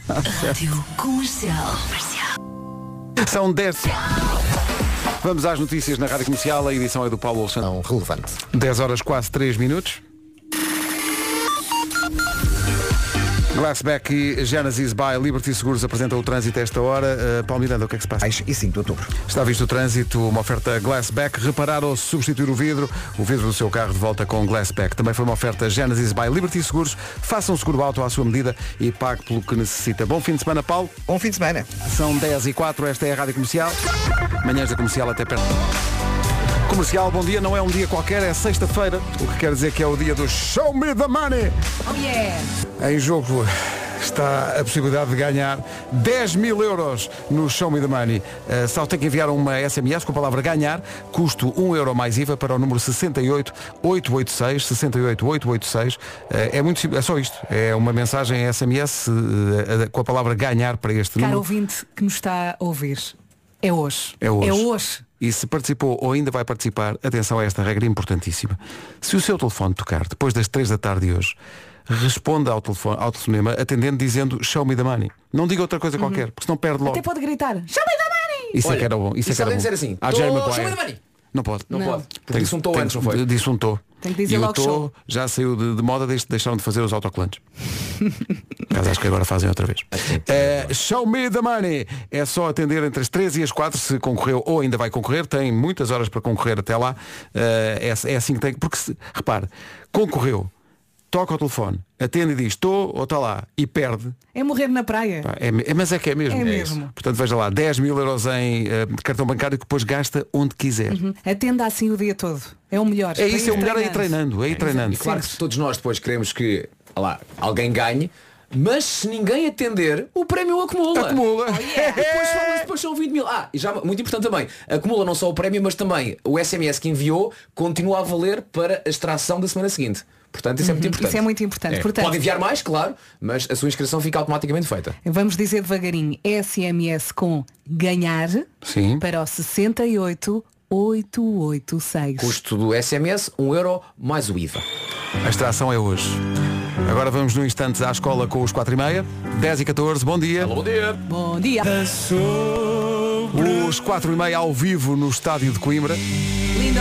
Rádio Comercial. São 10. Vamos às notícias na Rádio Comercial, a edição é do Paulo Alexandre. Não relevante. 10 horas quase 3 minutos. Glassback e Genesis by Liberty Seguros apresentam o trânsito a esta hora. Uh, Paulo Miranda, o que é que se passa? E 5 de outubro. Está visto o trânsito, uma oferta Glassback. Reparar ou substituir o vidro, o vidro do seu carro de volta com Glassback. Também foi uma oferta Genesis by Liberty Seguros. Faça um seguro auto à sua medida e pague pelo que necessita. Bom fim de semana, Paulo. Bom fim de semana. São 10 e 4, esta é a Rádio Comercial. Manhãs da Comercial até perto. Comercial, bom dia, não é um dia qualquer, é sexta-feira, o que quer dizer que é o dia do Show Me the Money. Oh yeah! Em jogo está a possibilidade de ganhar 10 mil euros no Show Me the Money. Uh, só tem que enviar uma SMS com a palavra ganhar, custo 1 euro mais IVA para o número 68886, 68886. Uh, é muito simples, é só isto. É uma mensagem SMS uh, com a palavra ganhar para este Caro número. ouvinte que nos está a ouvir, é hoje. É hoje. É hoje. E se participou ou ainda vai participar, atenção a esta regra importantíssima. Se o seu telefone tocar depois das 3 da tarde de hoje, responda ao, telefone, ao telefonema atendendo dizendo show me the money. Não diga outra coisa qualquer, porque senão perde logo. Até pode gritar. Show me the money! Isso é Olha, que era bom. Isso é que era bom. dizer assim, Ah, "Tô- show me the money." Não pode. Não, Não. pode. Porque disse um tô antes, não foi? Disse um tô. Tem que dizer e o logo tô show. já saiu de, de moda desde que deixaram de fazer os autocolantes. Mas acho que agora fazem outra vez. Eh, show me the money. É só atender entre as 3 e as 4 se concorreu ou ainda vai concorrer. Tem muitas horas para concorrer até lá. Eh, é, é assim que tem. Porque se, repare, concorreu, toca o telefone, atende e diz estou ou está lá e perde. É morrer na praia. Pá, é é- mas é que é mesmo. É mesmo. isso. Portanto, veja lá, 10 mil euros em eh, cartão bancário que depois gasta onde quiser. Uhum. Atenda assim o dia todo. É o melhor. É isso, é o melhor é ir treinando, é ir treinando. E claro que todos nós depois queremos que lá, alguém ganhe, mas se ninguém atender, o prémio acumula. Acumula. Oh, yeah. depois, são, depois são 20 mil. Ah, e já muito importante também, acumula não só o prémio, mas também o SMS que enviou continua a valer para a extração da semana seguinte. Portanto, isso é muito Uhum, importante. isso é muito importante. Portanto- Pode enviar mais, claro, mas a sua inscrição fica automaticamente feita. Vamos dizer devagarinho. SMS com ganhar Sim. para o 68886. Custo do SMS, 1 euro mais o IVA. A extração é hoje. Agora vamos no instante à escola com os 4 e meia. 10 e 14, bom dia. bom dia. Bom dia. Os 4 e meia ao vivo no estádio de Coimbra. Lindo.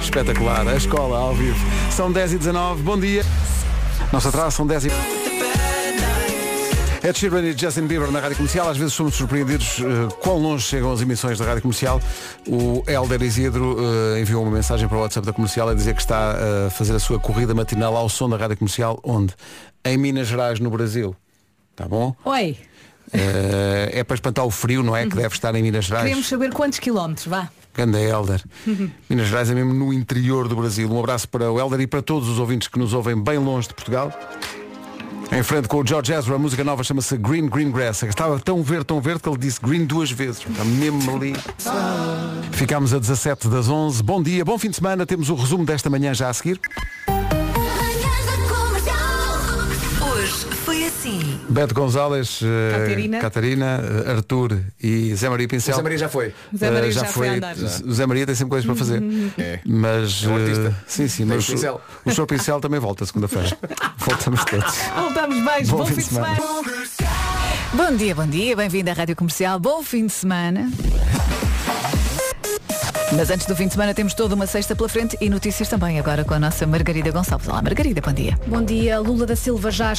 Espetacular, a escola ao vivo. São 10 e 19, bom dia. Nossa atraso são 10 e... Ed Sheeran e Justin Bieber na Rádio Comercial. Às vezes somos surpreendidos eh, quão longe chegam as emissões da Rádio Comercial. O Helder Isidro eh, enviou uma mensagem para o WhatsApp da Comercial a dizer que está eh, a fazer a sua corrida matinal ao som da Rádio Comercial. Onde? Em Minas Gerais, no Brasil. Tá bom? Oi. Eh, é para espantar o frio, não é? Que deve estar em Minas Gerais. Queremos saber quantos quilómetros, vá. Ganda Helder. Minas Gerais é mesmo no interior do Brasil. Um abraço para o Helder e para todos os ouvintes que nos ouvem bem longe de Portugal. Em frente com o George Ezra, a música nova chama-se Green Green Grass. Estava tão verde, tão verde que ele disse green duas vezes. Está mesmo ali. Ficámos a 17 das 11. Bom dia, bom fim de semana. Temos o resumo desta manhã já a seguir. Beto Gonzalez, eh, Catarina. Catarina, eh, Arthur e Zé Maria Pincel. O Zé Maria já foi. Zé Maria Eh, já foi a andar. O Zé Maria tem sempre coisas para fazer. É. Mas. É um artista. sim, sim, mas o pincel. o, Sr. Pincel também volta segunda-feira. Voltamos todos. Voltamos, beijo. Bom, fim de semana. Bom dia, bom dia, bem-vindo à Rádio Comercial, bom fim de semana. Mas antes do fim de semana temos toda uma sexta pela frente e notícias também agora com a nossa Margarida Gonçalves. Olá Margarida, bom dia. Bom dia, Lula da Silva já